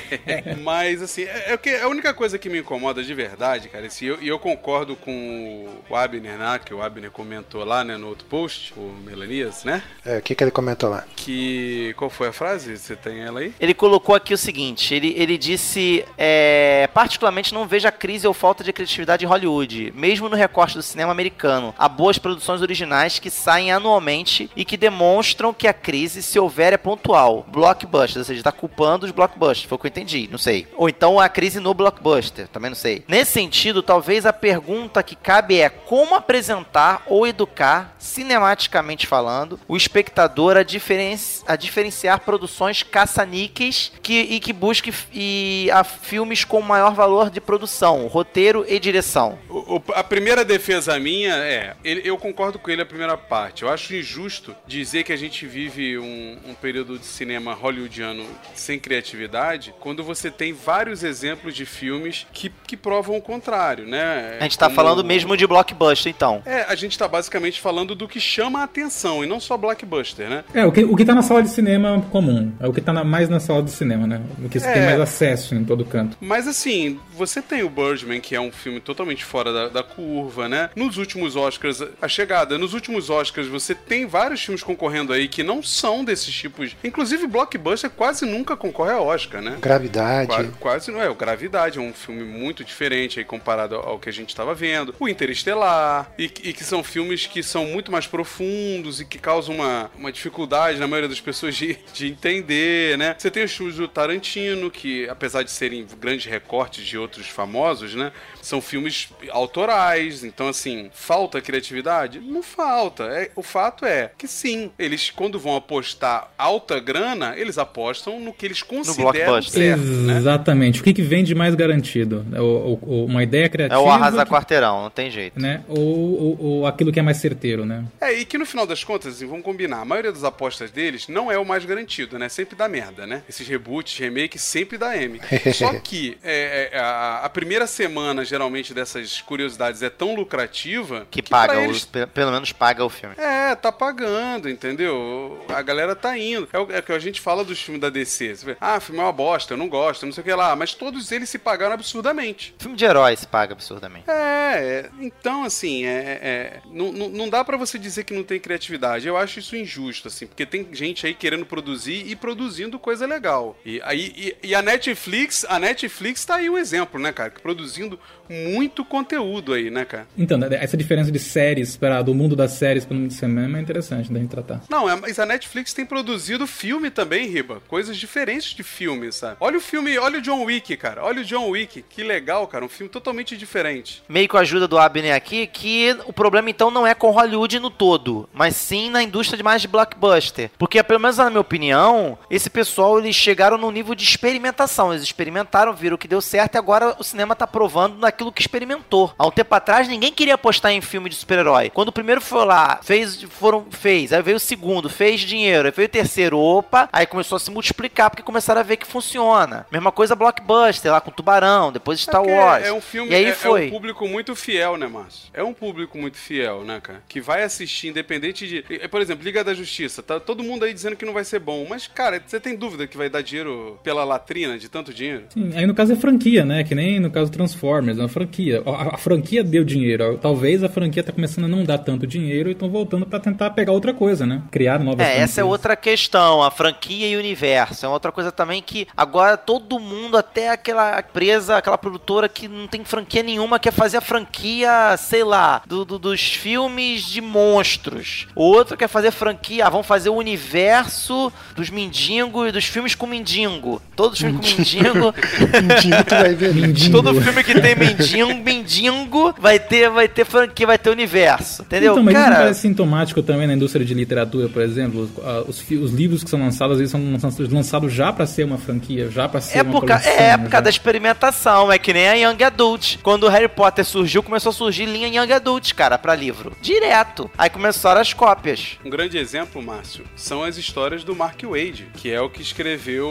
Mas, assim, é, é o que a única coisa que me incomoda de verdade, cara, assim, eu- e eu, concordo com o Abner, né, que o Abner comentou lá, né, no outro post, o Melanias, né, É, o que, que ele comentou lá? que... Qual foi a frase? Você tem ela aí? Ele colocou aqui o seguinte: ele, ele disse, é, particularmente não vejo a crise ou falta de criatividade em Hollywood, mesmo no recorte do cinema americano. Há boas produções originais que saem anualmente e que demonstram que a crise, se houver, é pontual. Blockbuster, ou seja, tá culpando os blockbusters, foi o que eu entendi, não sei. Ou então a crise no blockbuster, também não sei. Nesse sentido, talvez a pergunta que cabe é como apresentar ou educar, cinematicamente falando, o espectador a, diferenci- a diferenciar produções caça-níqueis que, e que busque e a filmes com maior valor de produção, roteiro e direção. O- o- a primeira defesa minha é, ele- eu concordo com ele a primeira parte. Eu acho injusto dizer que a gente vive um, um período de cinema hollywoodiano sem criatividade, quando você tem vários exemplos de filmes que, que provam o contrário, né? A gente tá Como- falando mesmo de blockbuster, então. É, a gente tá basicamente falando do que chama a atenção e não só blockbuster, né? É, o que, o que tá na sala de cinema comum. É o que tá na- mais na sala de cinema, né? O que você É. tem mais acesso em todo canto. Mas assim, você tem o Birdman, que é um filme totalmente fora da, da curva, né? Nos últimos Oscars, a chegada, nos últimos Oscars, você tem vários filmes concorrendo aí que não são desses tipos. Inclusive, Blockbuster quase nunca concorre a Oscar, né? Gravidade. Qua- Quase não é. O Gravidade é um filme muito diferente aí comparado ao que a gente estava vendo. O Interestelar. E, e que são filmes que são muito mais profundos e que causam uma, uma dificuldade na maioria das pessoas de, de entender, né? Você tem os filmes do Tarantino, que apesar de serem grandes recortes de outros famosos, né? São filmes autorais. Então, assim, falta criatividade? Não falta. É, o fato é que sim, eles quando vão apostar alta grana, grana, eles apostam no que eles consideram blockbuster. certo, né? Exatamente. O que, que vende mais garantido? É o- o- o- uma ideia É criativa. o arrasar que- quarteirão, não tem jeito. Né? Ou, ou- ou aquilo que é mais certeiro, né? É, e que no final das contas, assim, vamos combinar, a maioria das apostas deles não é o mais garantido, né? Sempre dá merda, né? Esses reboots, remakes, sempre dá M. Só que é, é, a, a primeira semana, geralmente, dessas curiosidades é tão lucrativa Que, pra paga, eles pelo menos paga o filme. É, tá pagando, entendeu? A galera tá indo. É o é o que a gente fala dos filmes da DC. Você vê, ah, o filme é uma bosta, eu não gosto, não sei o que lá. Mas todos eles se pagaram absurdamente. Filme de herói se paga absurdamente. É, é, então assim, é, é, não, não, não dá pra você dizer que não tem criatividade. Eu acho isso injusto, assim, porque tem gente aí querendo produzir e produzindo coisa legal. E, aí, e, e a Netflix, a Netflix tá aí o exemplo, né, cara? Que produzindo muito conteúdo aí, né, cara? Então, né, essa diferença de séries, para, do mundo das séries para o mundo do cinema é interessante da gente tratar. Não, é- mas a Netflix tem produzido filme também, Riba. Coisas diferentes de filme, sabe? Olha o filme, olha o John Wick, cara. Olha o John Wick. Que legal, cara. Um filme totalmente diferente. Meio com a ajuda do Abner aqui, que o problema então não é com Hollywood no todo, mas sim na indústria de mais de blockbuster. Porque, pelo menos na minha opinião, esse pessoal eles chegaram num nível de experimentação. Eles experimentaram, viram que deu certo e agora o cinema tá provando naquilo que experimentou. Há um tempo atrás ninguém queria apostar em filme de super-herói. Quando o primeiro foi lá, fez, foram, fez, aí veio o segundo, fez dinheiro, aí veio o terceiro, opa, aí começou a se multiplicar porque começaram a ver que funciona. Mesma coisa blockbuster lá com Tubarão, depois Star porque Wars. É um filme, e aí é, foi. é um público muito fiel, né, Márcio? É um público muito fiel, né, cara? Que vai assistir independente de. Por exemplo, Liga da Justiça. Tá todo mundo aí dizendo que não vai ser bom. Mas, cara, você tem dúvida que vai dar dinheiro pela latrina de tanto dinheiro? Sim, aí no caso é franquia, né? Que nem no caso Transformers, é uma franquia. A, a franquia deu dinheiro. Talvez a franquia tá começando a não dar tanto dinheiro e estão voltando pra tentar pegar outra coisa, né? Criar novas É, essa é franquias. outra questão, a franquia e o universo. É outra coisa também que agora todo mundo, até aquela empresa, aquela produtora que não tem franquia nenhuma, quer fazer a franquia, sei lá, do, do- dos filmes de monstros. O outro quer fazer franquia, ah, vamos fazer o universo dos mendigos e dos filmes com mendigo. Todos os filmes com mendigo. Mendigo, tu vai ver. Mendigo. Todo filme que tem mendigo, mendigo, vai ter, vai ter franquia, vai ter universo. Entendeu? Então, mas isso não Cara, parece sintomático também na indústria de literatura, por exemplo? Os, ah, os, os livros que são lançados, eles são lançados, lançados já pra ser uma franquia, já pra ser É uma por, coleção. é por já. causa da experimentação, é que nem a Young Adult. Quando o Harry Potter surgiu, começou a surgir linha Young Adult, cara, pra livro. Direto. Aí começaram as cópias. Um grande exemplo, Márcio, são as histórias do Mark Wade, que é o que escreveu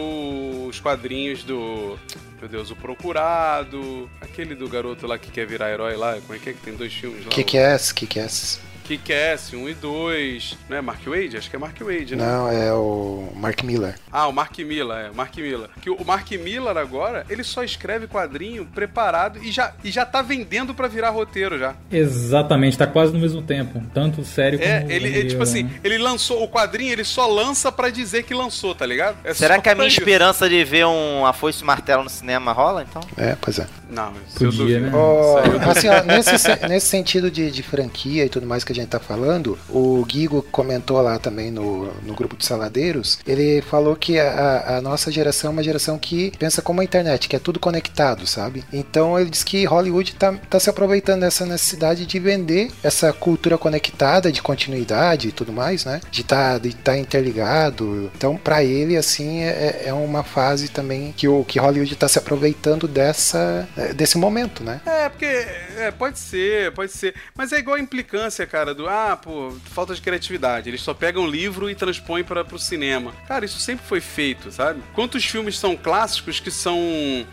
os quadrinhos do. Meu Deus, o Procurado, aquele do garoto lá que quer virar herói lá, como é que é que tem dois filmes lá? Que que é que é esse? Kick-Ass 1 e 2, não é Mark Wade? Acho que é Mark Wade, né? Não, é o Mark Miller. Ah, o Mark Miller, é, o Mark Miller. Que o Mark Miller agora, ele só escreve quadrinho preparado e já, e já tá vendendo pra virar roteiro já. Exatamente, tá quase no mesmo tempo. Tanto sério É, como. ele, como é, tipo assim, né? ele lançou o quadrinho, ele só lança pra dizer que lançou, tá ligado? É Será que a minha isso. esperança de ver um A Foice e o Martelo no cinema rola, então? É, pois é. Não, isso eu Podia, duvido. né? Eu assim, ó, nesse, se- nesse sentido de, de franquia e tudo mais que a gente tá falando, o Guigo comentou lá também no, no grupo de saladeiros, ele falou que a, a- nossa geração é uma geração que pensa como a internet, que é tudo conectado, sabe? Então ele diz que Hollywood tá, tá se aproveitando dessa necessidade de vender essa cultura conectada, de continuidade e tudo mais, né? De tá, de tá interligado. Então, pra ele, assim, é, é uma fase também que o que Hollywood tá se aproveitando dessa, é, desse momento, né? É, porque é, pode ser, pode ser. Mas é igual a implicância, cara, do ah, pô, falta de criatividade. Eles só pegam um livro e transpõem para pro cinema. Cara, isso sempre foi feito, sabe? Quantos filmes são clássicos que são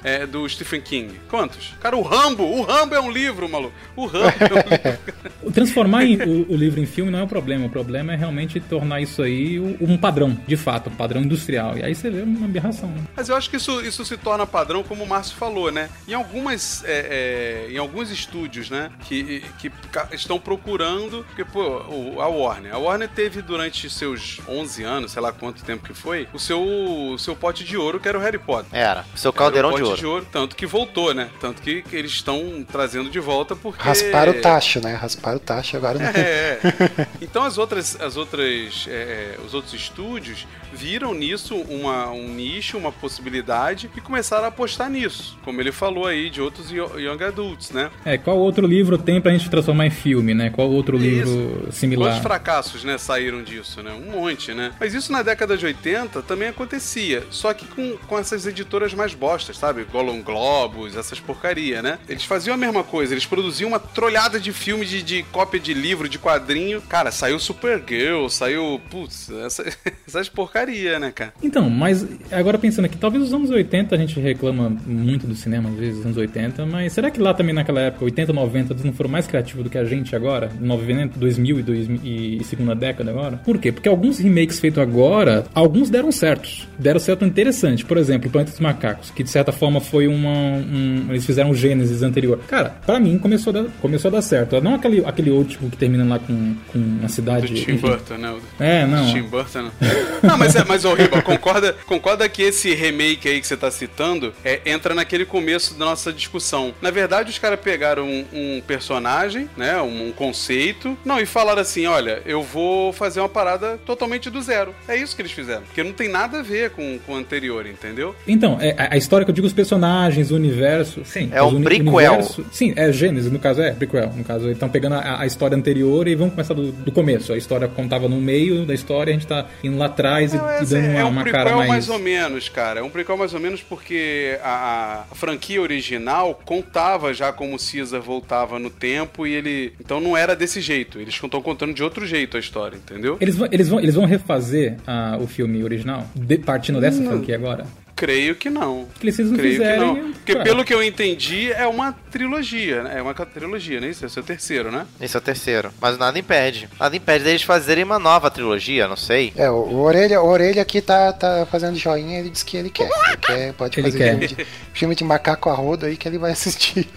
é, do Stephen King? Quantos? Cara, o Rambo! O Rambo é um livro, maluco. O Rambo é um livro. O Transformar em- o, o livro em filme não é o problema. O problema é realmente tornar isso aí o- um padrão, de fato, um padrão industrial. E aí você vê uma aberração. Né? Mas eu acho que isso, isso se torna padrão, como o Márcio falou, né? Em algumas. é, é, em alguns estúdios, né? Que, que estão procurando. Porque, pô, o- a Warner. A Warner teve durante seus 11 anos, sei lá quanto tempo que foi, o seu, o seu pote de ouro, que era o Harry Potter. Era. Seu caldeirão Era de o ouro. pote de ouro. Tanto que voltou, né? Tanto que, que eles estão trazendo de volta porque. Rasparam o tacho, né? Rasparam o tacho agora não. É, é. Então as outras, as outras, é, os outros estúdios viram nisso uma, um nicho, uma possibilidade e começaram a apostar nisso. Como ele falou aí de outros yo- young adults, né? É, Qual outro livro tem pra gente transformar em filme, né? Qual outro livro Quantos similar? fracassos, né, saíram disso, né? Um monte, né? Mas isso na década de 80 também acontecia. Só que com, com essas editoras mais bostas, sabe? Golden Globus, essas porcaria, né? Eles faziam a mesma coisa. Eles produziam uma trolhada de filme, de, de cópia de livro, de quadrinho. Cara, saiu Supergirl, saiu... Putz, essa, essas porcaria, né, cara? Então, mas agora pensando aqui, talvez os anos 80 a gente reclama muito do cinema, às vezes, nos anos 80, mas será que lá também naquela época, 80, 90, eles não foram mais criativos do que a gente agora? 90, 2000 e, 2000 e segunda década agora? Por quê? Porque alguns remakes feitos agora, alguns deram certos. Deram certo interessante. Por exemplo, Planeta dos Macacos, que de certa forma foi uma. Um, eles fizeram o Gênesis anterior. Cara, pra mim começou a dar, começou a dar certo. Não aquele, aquele último que termina lá com, com uma cidade. Do Tim Burton, né? É, não. Tim Burton, não. Não, mas é, mas ô Riba, concorda, concorda que esse remake aí que você tá citando é, entra naquele começo da nossa discussão. Na verdade, os caras pegaram um, um personagem, né? Um, um conceito. Não, e falaram assim: olha, eu vou fazer uma parada totalmente do zero. É isso que eles fizeram. Porque não tem nada a ver com, com o anterior, entendeu? Então, é, a- história que eu digo, os personagens, o universo. Sim, É um prequel. universo- sim, é Gênesis, no caso é prequel. No caso, eles estão pegando a, a história anterior e vão começar do, do começo. A história contava no meio da história, a gente tá indo lá atrás e, Não, e essa dando uma, é um uma prequel cara mais... mais. ou menos, cara. É um prequel mais ou menos porque a, a franquia original contava já como o Caesar voltava no tempo e ele... Então não era desse jeito. Eles estão contando de outro jeito a história, entendeu? Eles vão, eles vão, eles vão refazer ah, o filme original, de- partindo dessa franquia agora? Creio que não. Que eles não Creio fizerem. que não. Porque pelo que eu entendi, é uma trilogia, né? É uma trilogia, né? Isso é o seu terceiro, né? Esse é o terceiro. Mas nada impede. Nada impede deles fazerem uma nova trilogia, não sei. É, o, o Orelha, o Orelha aqui tá, tá fazendo joinha, ele disse que ele quer. Ele quer pode Ele fazer quer. Filme, de, filme de macaco a rodo aí que ele vai assistir.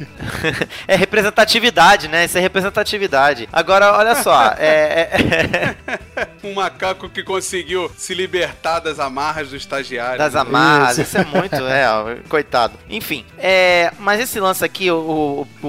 É representatividade, né? Isso é representatividade. Agora, olha só. é- é- Um macaco que conseguiu se libertar das amarras do estagiário. das né? Amarras, isso. é muito, é, ó, coitado. Enfim, é, mas esse lance aqui, o, o,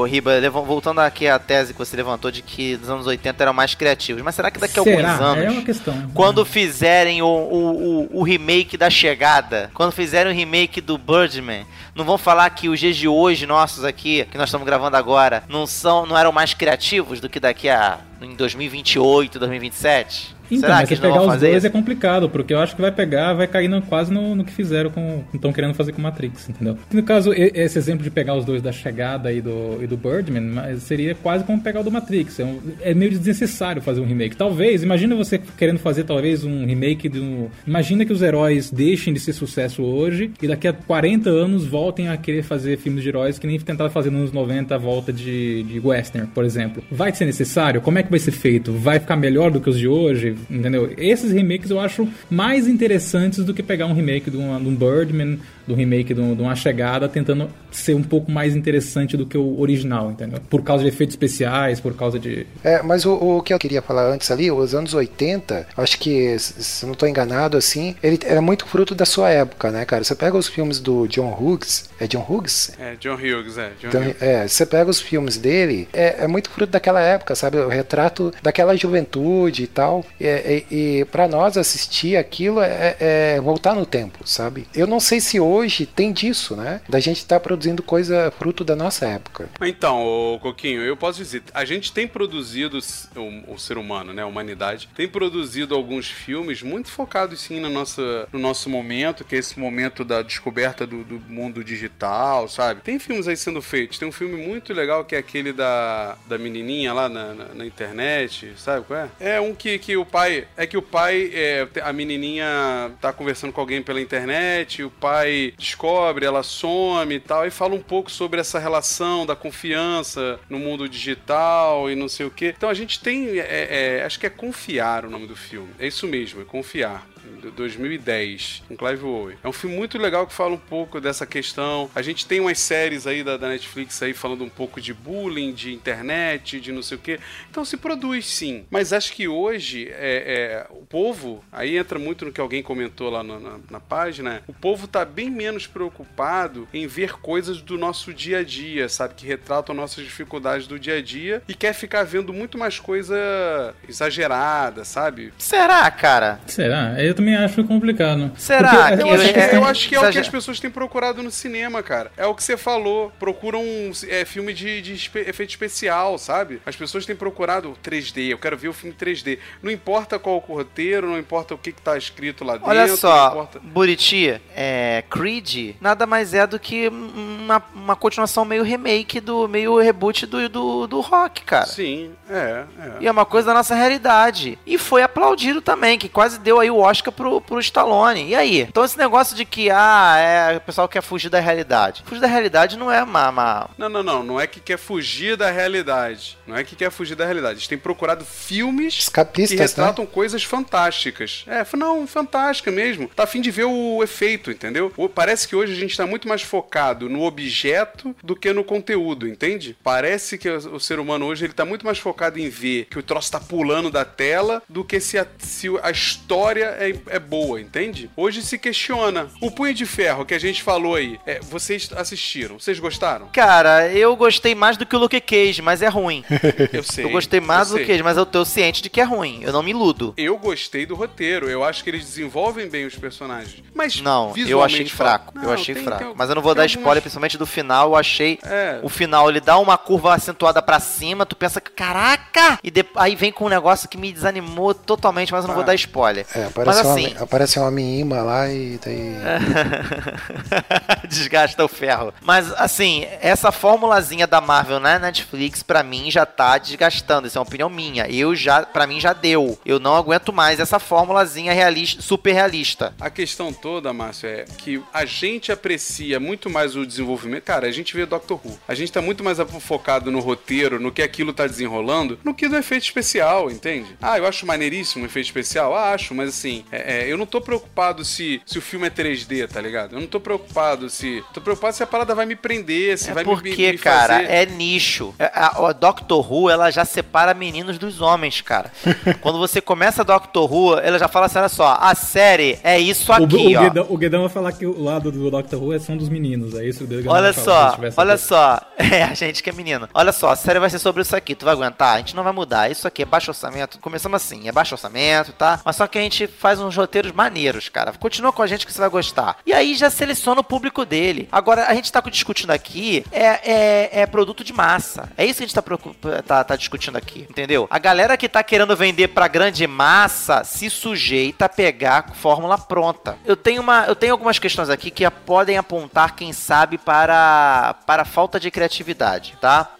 o Riba, voltando aqui à tese que você levantou de que nos anos 80 eram mais criativos, mas será que daqui a Será? alguns anos, É uma questão. quando fizerem o, o, o, o remake da Chegada, quando fizerem o remake do Birdman, não vão falar que os dias de hoje nossos aqui, que nós estamos gravando agora, não são, não eram mais criativos do que daqui a em 2028, 2027? Então, será mas que se pegar os fazer dois isso? é complicado, porque eu acho que vai pegar, vai cair no- quase no, no que fizeram com. estão querendo fazer com Matrix, entendeu? No caso, esse exemplo de pegar os dois da chegada e do, e do Birdman, seria quase como pegar o do Matrix. É, um- é meio desnecessário fazer um remake. Talvez, imagina você querendo fazer talvez um remake do. Imagina que os heróis deixem de ser sucesso hoje e daqui a 40 anos voltem a querer fazer filmes de heróis que nem tentaram fazer nos anos 90 a volta de, de western, por exemplo. Vai ser necessário? Como é que vai ser feito? Vai ficar melhor do que os de hoje? Entendeu? Esses remakes eu acho mais interessantes do que pegar um remake de um, de um Birdman, do remake de, um- de uma chegada, tentando ser um pouco mais interessante do que o original, entendeu? Por causa de efeitos especiais, por causa de. É, mas o, o que eu queria falar antes ali, os anos 80, acho que, se não estou enganado, assim, ele era muito fruto da sua época, né, cara? Você pega os filmes do John Hughes, é John Hughes? É, John Hughes, é. John Então, Hughes. é, você pega os filmes dele, é, é muito fruto daquela época, sabe? O retrato daquela juventude e tal. E, e, para nós assistir aquilo é, é voltar no tempo, sabe? Eu não sei se hoje tem disso, né? Da gente estar produzindo coisa fruto da nossa época. Então, Coquinho, eu posso dizer, a gente tem produzido, o, o ser humano, né, a humanidade, tem produzido alguns filmes muito focados sim no nosso, no nosso momento, que é esse momento da descoberta do, do mundo digital, sabe? Tem filmes aí sendo feitos, tem um filme muito legal que é aquele da, da menininha lá na, na, na internet, sabe qual é? É um que, que o pai, é que o pai, é, a menininha tá conversando com alguém pela internet, o pai descobre, ela some e tal, e fala um pouco sobre essa relação da confiança no mundo digital e não sei o que. Então a gente tem, é, é, acho que é Confiar o nome do filme. É isso mesmo, é Confiar. De 2010, com Clive Owen. É um filme muito legal que fala um pouco dessa questão. A gente tem umas séries aí da, da Netflix aí falando um pouco de bullying, de internet, de não sei o que. Então se produz sim. Mas acho que hoje é, é, o povo, aí entra muito no que alguém comentou lá na, na, na página, o povo tá bem menos preocupado em ver coisas do nosso dia a dia, sabe? Que retratam nossas dificuldades do dia a dia e quer ficar vendo muito mais coisa exagerada, sabe? Será, cara? Será? Eu também acho complicado. Será Porque que Eu eu acho, que eu acho que é o que as pessoas têm procurado no cinema, cara. É o que você falou. Procuram é, filme de, de espe- efeito especial, sabe? As pessoas têm procurado 3D. Eu quero ver o filme 3D. Não importa qual o roteiro, não importa o que, que tá escrito lá dentro. Olha não só, importa- Buriti, é, Creed nada mais é do que uma, uma continuação meio remake do meio reboot do, do, do rock, cara. Sim, é, é. E é uma coisa da nossa realidade. E foi aplaudido também, que quase deu aí o Oscar pro, pro Stallone. E aí? Então esse negócio de que, ah, é, o pessoal quer fugir da realidade. Fugir da realidade não é uma... uma- Não, não, não. Não é que quer fugir da realidade. Não é que quer fugir da realidade. Eles têm procurado filmes Escapistas, que né? retratam coisas fantásticas. É, não, fantástica mesmo. Tá afim de ver o efeito, entendeu? Parece que hoje a gente tá muito mais focado no objeto do que no conteúdo, entende? Parece que o o ser humano hoje ele tá muito mais focado em ver que o troço tá pulando da tela do que se a, se a história é, é boa, entende? Hoje se questiona. O Punho de Ferro que a gente falou aí, é, vocês assistiram? Vocês gostaram? Cara, eu gostei mais do que o Luke Cage, mas é ruim. Eu sei. eu gostei mais eu do. Luke Cage, mas eu tô ciente de que é ruim. Eu não me iludo. Eu gostei do roteiro. Eu acho que eles desenvolvem bem os personagens. Mas Não, eu achei fraco. eu Não, achei tem- fraco. tem- Mas eu não vou dar algumas- spoiler, principalmente do final. Eu achei. É. O final, ele dá uma curva acentuada pra cima. Tu pensa que, caraca! E de- aí vem com um negócio que me desanimou totalmente, mas eu não vou Ah. dar spoiler. É, mas assim. homem, aparece um homem imã lá e daí. Desgasta o ferro. Mas, assim, essa formulazinha da Marvel na Netflix, pra mim, já tá desgastando. Isso é uma opinião minha. Eu já, pra mim, já deu. Eu não aguento mais essa formulazinha realista, super realista. A questão toda, Márcio, é que a gente aprecia muito mais o desenvolvimento. Cara, a gente vê Doctor Who. A gente tá muito mais focado no roteiro, no que aquilo tá desenrolando, no que no efeito especial, entende? Ah, eu acho maneiríssimo o efeito especial? Ah, acho, mas assim, é- é, eu não tô preocupado se, se o filme é 3D, tá ligado? Eu não tô preocupado se. Tô preocupado se a parada vai me prender, se É vai me- me, porque, cara, fazer. é nicho. É, A, a Doctor Who, ela já separa meninos dos homens, cara. Quando você começa a Doctor Who, ela já fala assim, olha só, a série é isso O, aqui, o, ó. Guedão, o Guedão vai falar que o lado do Doctor Who é são dos meninos. É isso que o Guedão Olha falar, só, tivesse olha aqui. só. É, a gente que é menino. Olha só, a série vai ser sobre isso aqui. Tu vai aguentar? A gente não vai mudar. Isso aqui é baixo orçamento. Começamos assim, é baixo orçamento, tá? Mas só que a gente faz uns roteiros maneiros, cara. Continua com a gente que você vai gostar. E aí já seleciona o público dele. Agora, a gente tá discutindo aqui é, é, é produto de massa. É isso que a gente tá, tá, tá discutindo aqui, entendeu? A galera que tá querendo vender pra grande massa se sujeita a pegar fórmula pronta. Eu tenho, uma, eu tenho algumas questões aqui que podem apontar, quem sabe, para, para falta de criatividade, tá?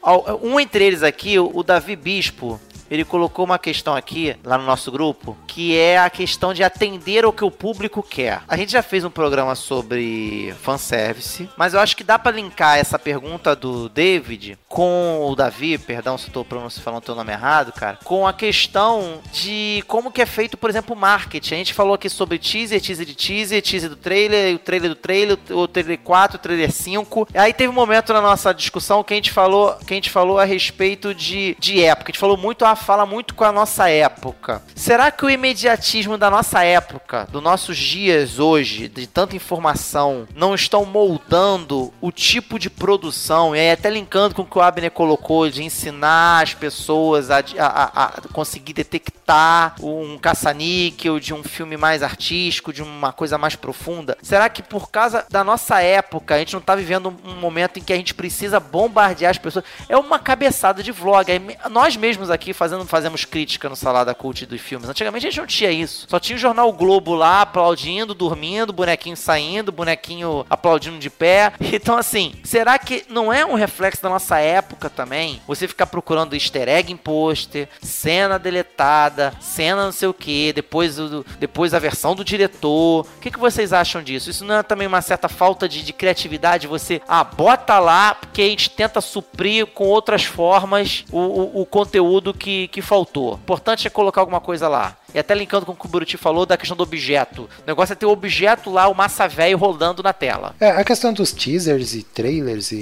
Um entre eles aqui, o Davi Bispo, ele colocou uma questão aqui, lá no nosso grupo, que é a questão de atender ao que o público quer. A gente já fez um programa sobre fanservice, mas eu acho que dá pra linkar essa pergunta do David com o Davi, perdão se eu tô falando teu nome errado, cara, com a questão de como que é feito, por exemplo, o marketing. A gente falou aqui sobre teaser, teaser de teaser, teaser do trailer, o trailer do trailer, o trailer 4, o trailer 5. Aí teve um momento na nossa discussão que a gente falou, que a gente falou a respeito de, de época. A gente falou muito, ah, fala muito com a nossa época. Será que o imediatismo da nossa época, dos nossos dias hoje, de tanta informação, não estão moldando o tipo de produção? E aí até linkando com o que o Abner colocou, de ensinar as pessoas a, a- a- conseguir detectar um caça-níquel de um filme mais artístico, de uma coisa mais profunda. Será que por causa da nossa época, a gente não tá vivendo um momento em que a gente precisa bombardear as pessoas? É uma cabeçada de vlog. Nós mesmos aqui fazendo, fazemos crítica no Salada Cult dos filmes. Antigamente a gente não tinha isso. Só tinha o jornal o Globo lá aplaudindo, dormindo, bonequinho saindo, bonequinho aplaudindo de pé. Então, assim, será que não é um reflexo da nossa época também? Você ficar procurando easter egg em pôster, cena deletada, cena não sei o que, depois, depois a versão do diretor. O que, que vocês acham disso? Isso não é também uma certa falta de, de criatividade? Você, ah, bota lá, porque a gente tenta suprir com outras formas o, o, o conteúdo que, que faltou. Importante é colocar alguma coisa lá. E até linkando com o que o Buruti falou da questão do objeto. O negócio é ter o objeto lá, o massa velho rodando na tela. É, a questão dos teasers e trailers e,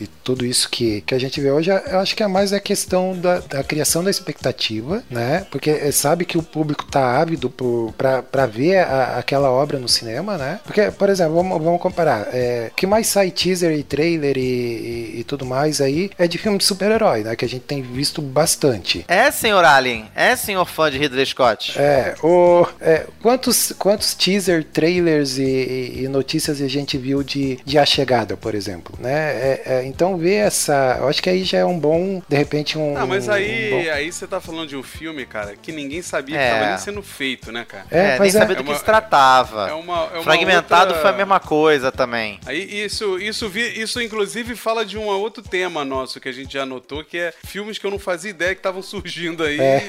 e tudo isso que, que a gente vê hoje, eu acho que é mais a questão da, da criação da expectativa, né? Porque é, sabe que o público tá ávido pra ver a- aquela obra no cinema, né? Porque, por exemplo, vamos, vamos comparar. É, o que mais sai teaser e trailer e, e- e tudo mais aí é de filme de super-herói, né? Que a gente tem visto bastante. É, senhor Alien? É, senhor fã de Ridley Scott? Scott. É, o, é, quantos, quantos teaser, trailers e, e- e notícias a gente viu de, de A Chegada, por exemplo, né? É, é, então ver essa, eu acho que aí já é um bom, de repente um... Ah, mas um aí, bom- aí você tá falando de um filme, cara, que ninguém sabia É. que tava nem sendo feito, né, cara? É, É, nem é- sabia do É que uma- se tratava. É uma, é uma Fragmentado outra- foi a mesma coisa também. Aí isso, isso, vi- isso inclusive fala de um outro tema nosso que a gente já notou, que é filmes que eu não fazia ideia que estavam surgindo aí. É.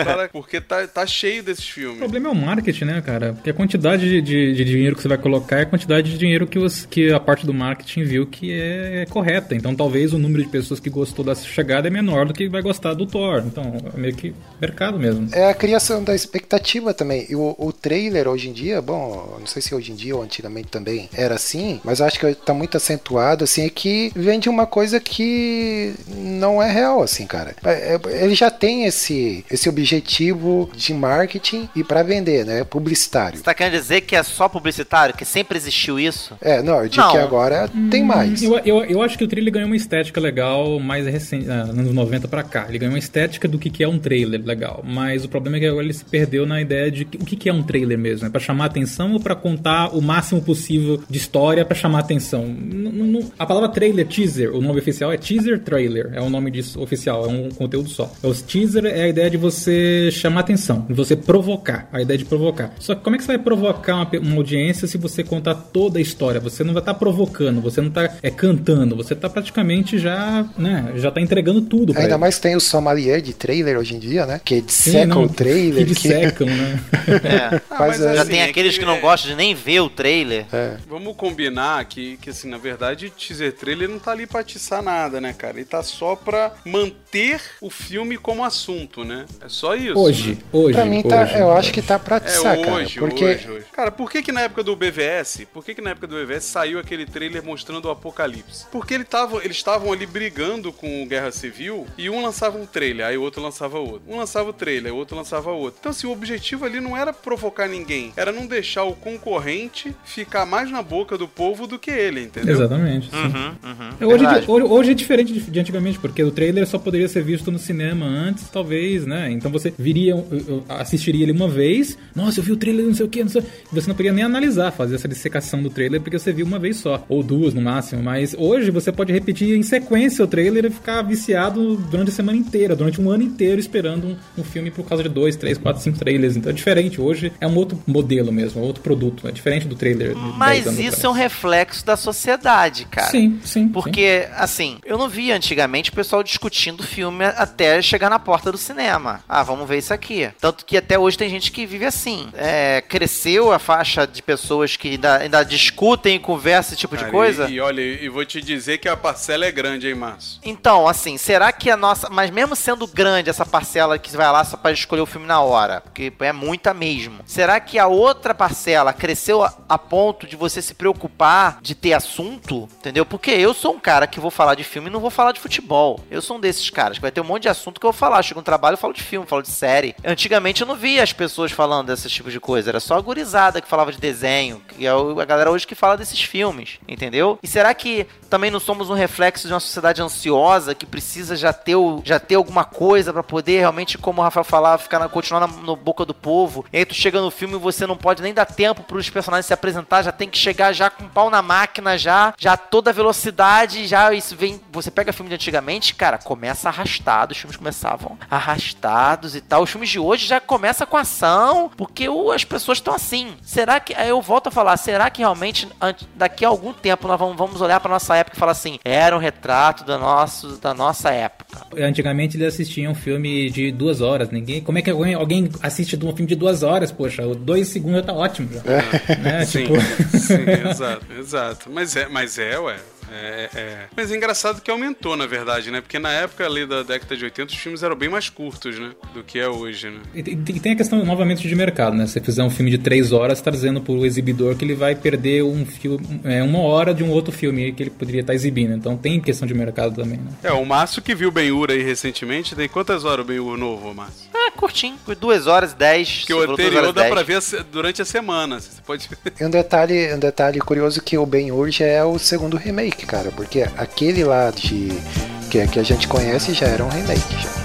e para- porque tá, tá cheio desses O filmes. problema é o marketing, né, cara? Porque a quantidade de, de- de dinheiro que você vai colocar é a quantidade de dinheiro que, os- que a parte do marketing viu que é correta. Então talvez o número de pessoas que gostou dessa chegada é menor do que vai gostar do Thor. Então é meio que mercado mesmo. É a criação da expectativa também. E o, o trailer hoje em dia, bom, não sei se hoje em dia ou antigamente também era assim, mas eu acho que tá muito acentuado, assim, é que vende uma coisa que não é real, assim, cara. É- é- Ele já tem esse, esse objetivo de marketing e para vender, né? Publicitário. Você tá querendo dizer que é só publicitário? Que sempre existiu isso? É, não, eu digo Não. que agora tem mais. Eu, eu, eu acho que o trailer ganhou uma estética legal mais recente, ah, anos 90 pra cá. Ele ganhou uma estética do que, que é um trailer legal. Mas o problema é que agora ele se perdeu na ideia de que- o que, que é um trailer mesmo. É pra chamar atenção ou pra contar o máximo possível de história pra chamar atenção? N- n- n- a palavra trailer, teaser, o nome oficial é teaser trailer. É o nome disso oficial, é um conteúdo só. Os teaser é a ideia de você chamar atenção, de você provocar. A ideia de provocar. Só que como é que você vai provocar uma, uma audiência se você contar toda a história? Você não vai estar provocando, você não tá é, cantando, você tá praticamente já, né, já tá entregando tudo Ainda ele. mais tem o sommelier de trailer hoje em dia, né? Que Sim, disseca não, o trailer. Que dissecam, né? É. Ah, Faz mas a- Já assim, tem é aqueles que, não é- gostam de nem ver o trailer. É. Vamos combinar que, que, assim, na verdade, teaser trailer não tá ali pra atiçar nada, né, cara? Ele tá só pra manter o filme como assunto, né? É só isso. Hoje, né? hoje. Pra mim, tá, hoje. eu acho que tá pra É atiçar, cara. hoje, Porque hoje, hoje. Cara, por que que na época do BVS, por que que na época do BVS saiu aquele trailer mostrando o apocalipse? Porque ele tava, eles estavam ali brigando com o Guerra Civil e um lançava um trailer, aí o outro lançava outro. Um lançava o trailer, o outro lançava outro. Então assim, o objetivo ali não era provocar ninguém, era não deixar o concorrente ficar mais na boca do povo do que ele, entendeu? Exatamente. sim. Uhum, uhum. É, Hoje, Verdade. hoje, hoje é diferente de, de antigamente, porque o trailer só poderia ser visto no cinema antes, talvez, né? Então você viria, assistiria ele uma vez, nossa, eu vi o trailer, não sei o que, não sei. Você não poderia nem analisar, fazer essa dissecação do trailer, porque você viu uma vez só, ou duas no máximo. Mas hoje você pode repetir em sequência o trailer e ficar viciado durante a semana inteira, durante um ano inteiro, esperando um, um filme por causa de dois, três, quatro, cinco trailers. Então é diferente. Hoje é um outro modelo mesmo, é outro produto. É diferente do trailer. de 10 Mas isso atrás. é um reflexo da sociedade, cara. Sim, sim. Porque, assim, eu não via antigamente o pessoal discutindo filme até chegar na porta do cinema. Ah, vamos ver isso aqui. Tanto que até hoje tem gente que vive assim. É, cresceu a faixa de pessoas que ainda, ainda discutem e conversam esse tipo de Cara, coisa. E, e olha, e vou te dizer que a parcela é grande, hein, Márcio? Então, assim, será que a nossa. Mas mesmo sendo grande essa parcela que vai lá só pra escolher o filme na hora, porque é muita mesmo, será que a outra parcela cresceu a, a ponto de você se preocupar de ter assunto? Entendeu? Porque eu sou um cara que vou falar de filme e não vou falar de futebol. Eu sou um desses caras que vai ter um monte de assunto que eu vou falar. Chego no trabalho, eu falo de filme, falo de série. Antigamente eu não via as pessoas falando desses tipos de coisa, era só a gurizada que falava de desenho, que é a galera hoje que fala desses filmes, entendeu? E será que também não somos um reflexo de uma sociedade ansiosa que precisa já ter, já ter alguma coisa pra poder realmente, como o Rafael falava, ficar na, continuar na boca do povo? E aí tu chega no filme e você não pode nem dar tempo pros personagens se apresentar, já tem que chegar já com pau na máquina, já, já toda velocidade, já isso vem. Você pega filme de antigamente, cara, começa arrastado, os filmes começavam arrastados e tal. Os filmes de hoje já começa com ação, porque o- as pessoas estão assim. Será que. Aí eu volto a falar, será que realmente daqui a algum tempo nós vamos, vamos olhar pra nossa época e falar assim, era um retrato nosso, da nossa época? Antigamente eles assistiam um filme de duas horas. Ninguém. Como é que alguém, alguém assiste um filme de duas horas? Poxa, dois segundos já tá ótimo. Já. Né? Sim, Tipo, sim, exato, exato. Mas é, mas é, ué. É, é. Mas é engraçado que aumentou, na verdade, né? Porque na época ali da década de 80 os filmes eram bem mais curtos, né? Do que é hoje, né? E tem- e tem a questão novamente de mercado, né? Se você fizer um filme de três horas, tá dizendo pro exibidor que ele vai perder um filme, é, uma hora de um outro filme que ele poderia estar exibindo. Então tem questão de mercado também, né? É, o Márcio que viu Ben-Hur aí recentemente, tem quantas horas o Ben-Hur novo, Márcio? É, curtinho, por duas horas e dez. Que o anterior dá pra ver durante a semana, você pode um detalhe, um detalhe curioso que o Ben-Hur já é o segundo remake, remake, cara, porque aquele lá de que, que a gente conhece já era um remake. Já.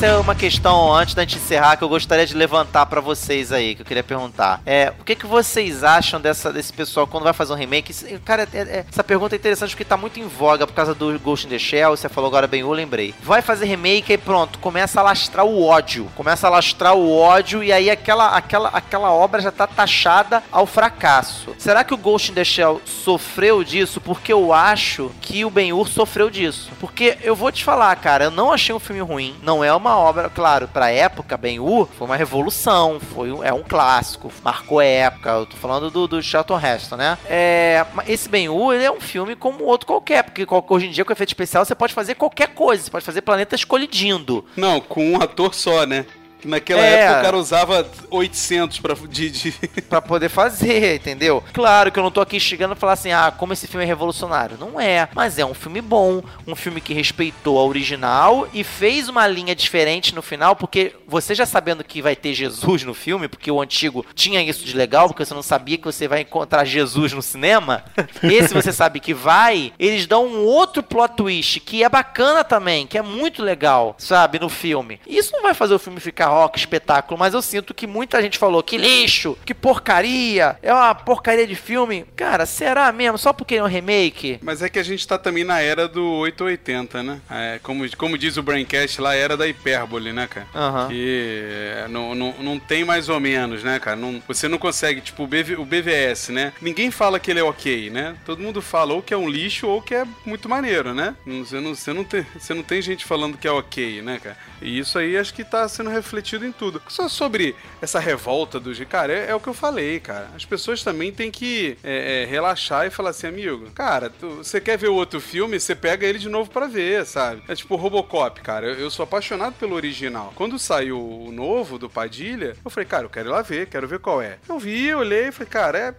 Isso é uma questão, antes da gente encerrar, que eu gostaria de levantar pra vocês aí, que eu queria perguntar. É, o que, que vocês acham dessa, desse pessoal quando vai fazer um remake? Cara, é- é- essa pergunta é interessante porque tá muito em voga por causa do Ghost in the Shell, você falou agora bem, eu lembrei. Vai fazer remake e pronto, começa a lastrar o ódio. Começa a lastrar o ódio e aí aquela, aquela, aquela obra já tá taxada ao fracasso. Será que o Ghost in the Shell sofreu disso? Porque eu acho que o Ben-Hur sofreu disso. Porque eu vou te falar, cara, eu não achei um filme ruim. Não é uma obra, claro, pra época, Ben-Hur foi uma revolução, foi é um clássico, marcou época. Eu tô falando do, do Charlton Heston, né? É, esse Ben-Hur, ele é um filme como outro qualquer, porque hoje em dia com efeito especial você pode fazer qualquer coisa, você pode fazer planetas colidindo. Não, com um ator só, né? Que Naquela É. época o cara usava 800 pra, de, de... Pra poder fazer, entendeu? Claro que eu não tô aqui chegando a falar assim, ah, como esse filme é revolucionário. Não é, mas é um filme bom, um filme que respeitou a original e fez uma linha diferente no final, porque você já sabendo que vai ter Jesus no filme, porque o antigo tinha isso de legal, porque você não sabia que você vai encontrar Jesus no cinema. Esse você sabe que vai, eles dão um outro plot twist que é bacana também, que é muito legal, sabe, no filme. Isso não vai fazer o filme ficar rock, espetáculo, mas eu sinto que muita gente falou que lixo, que porcaria, é uma porcaria de filme. Cara, será mesmo? Só porque é um remake? Mas é que a gente tá também na era do 880, né? É, como, como diz o Braincast lá, era da hipérbole, né, cara? Aham. Que é, não, não, não tem mais ou menos, né, cara? Não, você não consegue, tipo, o, BV, o BVS, né? Ninguém fala que ele é ok, né? Todo mundo fala ou que é um lixo ou que é muito maneiro, né? Você não, você não, tem, você não tem gente falando que é ok, né, cara? E isso aí acho que tá sendo refletido em tudo. Só sobre essa revolta do G, cara, é, é o que eu falei, cara. As pessoas também têm que é, é, relaxar e falar assim, amigo, cara, tu- você quer ver o outro filme, você pega ele de novo pra ver, sabe? É tipo Robocop, cara. Eu, eu sou apaixonado pelo original. Quando saiu o novo do Padilha, eu falei, cara, eu quero ir lá ver, quero ver qual é. Eu vi, olhei e falei, cara, é.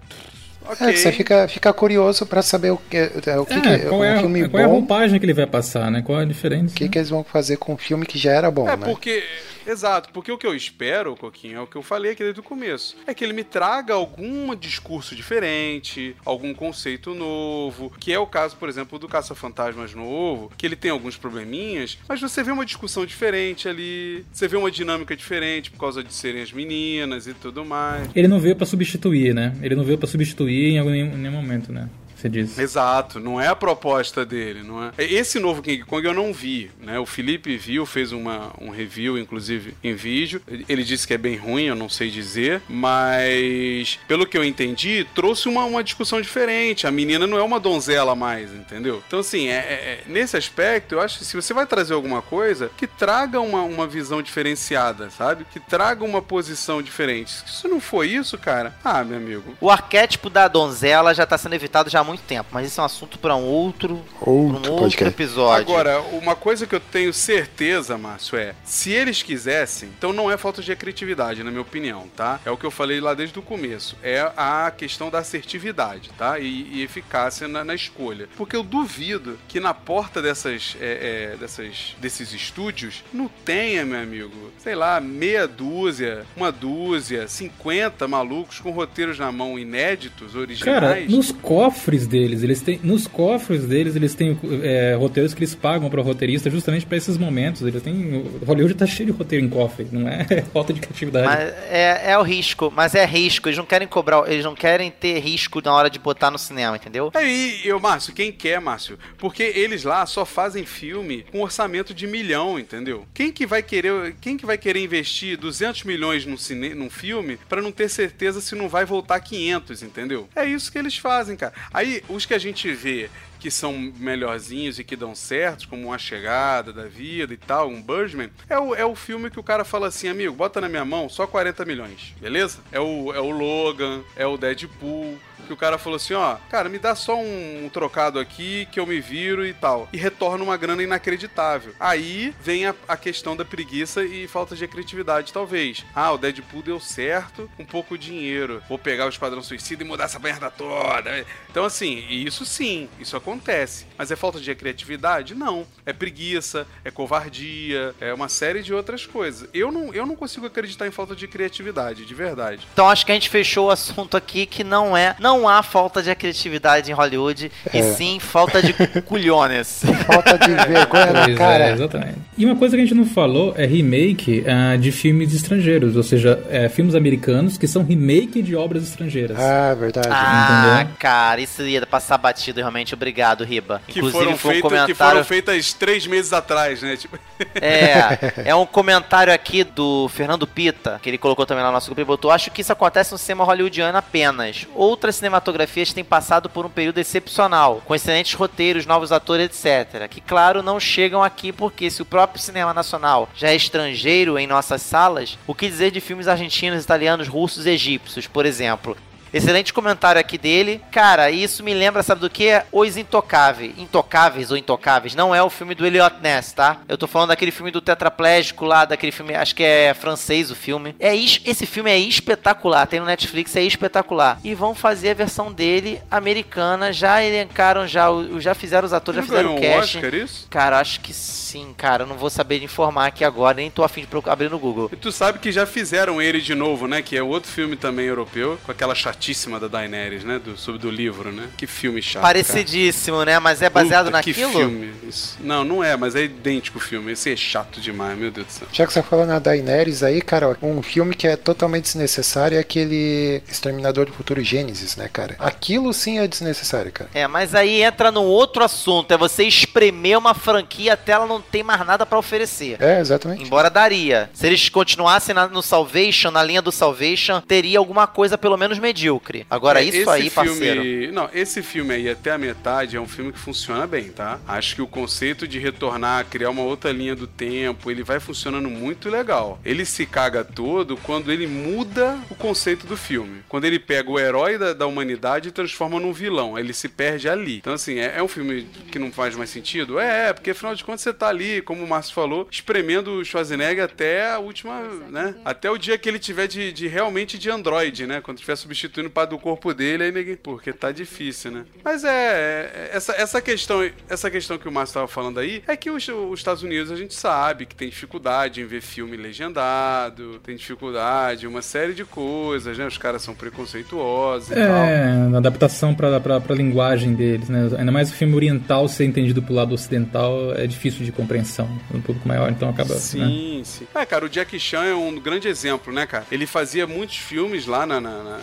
É que você fica, fica curioso pra saber o que, é, o que, É, que qual, um é, filme qual é a bom, roupagem que ele vai passar, né? Qual é a diferença? o que, que eles vão fazer com um filme que já era bom, É, né? porque. Exato, porque o que eu espero, Coquinho, é o que eu falei aqui desde o começo. É que ele me traga algum discurso diferente, algum conceito novo, que é o caso, por exemplo, do Caça-Fantasmas novo, que ele tem alguns probleminhas, mas você vê uma discussão diferente ali, você vê uma dinâmica diferente por causa de serem as meninas e tudo mais. Ele não veio pra substituir, né? Ele não veio pra substituir em algum em nenhum momento, né? Você diz. Exato, não é a proposta dele, não é? Esse novo King Kong eu não vi, né? O Felipe viu, fez uma, um review, inclusive, em vídeo. Ele disse que é bem ruim, eu não sei dizer, mas pelo que eu entendi, trouxe uma, uma discussão diferente. A menina não é uma donzela mais, entendeu? Então, assim, é, é- é- nesse aspecto, eu acho que se você vai trazer alguma coisa, que traga uma, uma visão diferenciada, sabe? Que traga uma posição diferente. Se não for isso, cara, ah, meu amigo, O arquétipo da donzela já tá sendo evitado já há muito tempo, mas isso é um assunto pra um outro, pra um Outro outro podcast. episódio. Agora, uma coisa que eu tenho certeza, Márcio, é se eles quisessem, então não é falta de criatividade, na minha opinião, tá? É o que eu falei lá desde o começo. É a questão da assertividade, tá? E, e eficácia na, na escolha. Porque eu duvido que na porta dessas, é, é, dessas, desses estúdios não tenha, meu amigo, sei lá, meia dúzia, uma dúzia, 50 malucos com roteiros na mão inéditos, Cara, originais. nos cofres deles, eles têm. Nos cofres deles, eles têm é, roteiros que eles pagam para roteirista justamente para esses momentos. Eles têm. o Hollywood tá cheio de roteiro em cofre, não é falta de criatividade. Mas é, é o risco, mas é risco. Eles não querem cobrar, eles não querem ter risco na hora de botar no cinema, entendeu? Aí, eu, Márcio, quem quer, Márcio? Porque eles lá só fazem filme com orçamento de milhão, entendeu? Quem que vai querer, quem que vai querer investir 200 milhões num, cine, num filme pra não ter certeza se não vai voltar 500, entendeu? É isso que eles fazem, cara. Aí, os que a gente vê que são melhorzinhos e que dão certo, como uma chegada da vida e tal, um Birdman, é o, é o filme que o cara fala assim, amigo, bota na minha mão só 40 milhões, beleza? É o, é o Logan, é o Deadpool, que o cara falou assim, ó, cara, me dá só um, trocado aqui que eu me viro e tal. E retorna uma grana inacreditável. Aí vem a, a, questão da preguiça e falta de criatividade, talvez. Ah, o Deadpool deu certo, um pouco de dinheiro. Vou pegar o Esquadrão Suicida e mudar essa merda toda. Então, assim, isso sim, isso acontece. Mas é falta de criatividade? Não. É preguiça, é covardia, é uma série de outras coisas. Eu não, eu não consigo acreditar em falta de criatividade, de verdade. Então acho que a gente fechou o assunto aqui que não é. Não não há falta de criatividade em Hollywood, é. e sim falta de culhones. Falta de vergonha na cara. É, exatamente. E uma coisa que a gente não falou é remake uh, de filmes estrangeiros, ou seja, é, filmes americanos que são remake de obras estrangeiras. Ah, verdade. Ah, Entendeu? cara, isso ia passar batido realmente. Obrigado, Riba. Que Inclusive, foram, foi um comentário... que foram feitas três meses atrás, né? Tipo... É, é um comentário aqui do Fernando Pita, que ele colocou também lá no nosso grupo e botou: Acho que isso acontece no cinema hollywoodiano apenas. Outras cinematografias têm passado por um período excepcional, com excelentes roteiros, novos atores, etc. Que, claro, não chegam aqui porque se o próprio cinema nacional já é estrangeiro em nossas salas, o que dizer de filmes argentinos, italianos, russos e egípcios, por exemplo? Excelente comentário aqui dele. Cara, isso me lembra, sabe do que? Os Intocáveis. Intocáveis ou Intocáveis. Não é o filme do Elliot Ness, tá? Eu tô falando daquele filme do tetraplégico lá, daquele filme, acho que é francês o filme. É Esse filme é espetacular. Tem no Netflix, é espetacular. E vão fazer a versão dele americana. Já elencaram, já, já fizeram os atores, já fizeram o cast. Oscar, isso? Cara, acho que sim, cara. Eu não vou saber de informar aqui agora, nem tô afim de abrir no Google. E tu sabe que já fizeram ele de novo, né? Que é outro filme também europeu, com aquela chatinha chatíssima da Daenerys, né? Do, sobre do livro, né? Que filme chato. Parecidíssimo, cara. né? Mas é baseado Puta, naquilo? Que filme. Isso. Não, não é, mas é idêntico o filme. Esse é chato demais, meu Deus do céu. Já que você falou na Daenerys aí, cara, um filme que é totalmente desnecessário é aquele Exterminador do Futuro Gênesis, né, cara? Aquilo sim é desnecessário, cara. É, mas aí entra no outro assunto. É você espremer uma franquia até ela não tem mais nada para oferecer. É, exatamente. Embora daria. Se eles continuassem na, no Salvation, na linha do Salvation, teria alguma coisa pelo menos medíocre medíocre. Agora, é, isso aí, filme, parceiro. Não, esse filme aí, até a metade, é um filme que funciona bem, tá? Acho que o conceito de retornar, criar uma outra linha do tempo, ele vai funcionando muito legal. Ele se caga todo quando ele muda o conceito do filme. Quando ele pega o herói da, da humanidade e transforma num vilão. Ele se perde ali. Então, assim, é, é um filme que não faz mais sentido? É, é, porque afinal de contas você tá ali, como o Márcio falou, espremendo o Schwarzenegger até a última, né? Até o dia que ele tiver de, de realmente de android, né? Quando tiver substituindo substituindo para do corpo dele, aí ninguém. Porque tá difícil, né? Mas é, é. essa, essa, questão, essa questão que o Márcio tava falando aí é que os, os Estados Unidos a gente sabe que tem dificuldade em ver filme legendado, tem dificuldade, uma série de coisas, né? Os caras são preconceituosos e é, tal. na adaptação pra, pra, pra linguagem deles, né? Ainda mais o filme oriental ser entendido pro lado ocidental é difícil de compreensão no público maior, então acaba. Sim, né? sim. É, cara, o Jack Chan é um grande exemplo, né, cara? Ele fazia muitos filmes lá na, na, na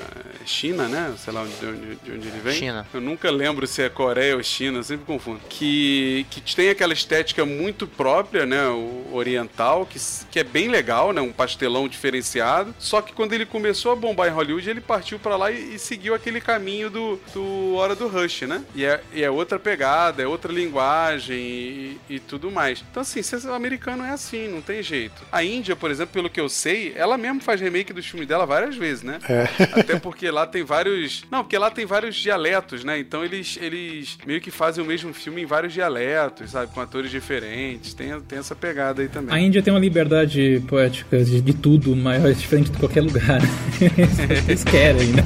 China, né? Sei lá de onde, de onde ele vem. China. Eu nunca lembro se é Coreia ou China, sempre confundo. Que, que tem aquela estética muito própria, né? O oriental, que, que é bem legal, né? Um pastelão diferenciado. Só que quando ele começou a bombar em Hollywood, ele partiu para lá e, e, seguiu aquele caminho do, do Hora do Rush, né? E é, e é outra pegada, é outra linguagem e, e tudo mais. Então, assim, o americano é assim, não tem jeito. A Índia, por exemplo, pelo que eu sei, ela mesmo faz remake dos filmes dela várias vezes, né? É. Até porque lá lá tem vários. Não, porque lá tem vários dialetos, né? Então eles, eles meio que fazem o mesmo filme em vários dialetos, sabe? Com atores diferentes. Tem, tem essa pegada aí também. A Índia tem uma liberdade poética de, de tudo maior, diferente de qualquer lugar. eles querem, né?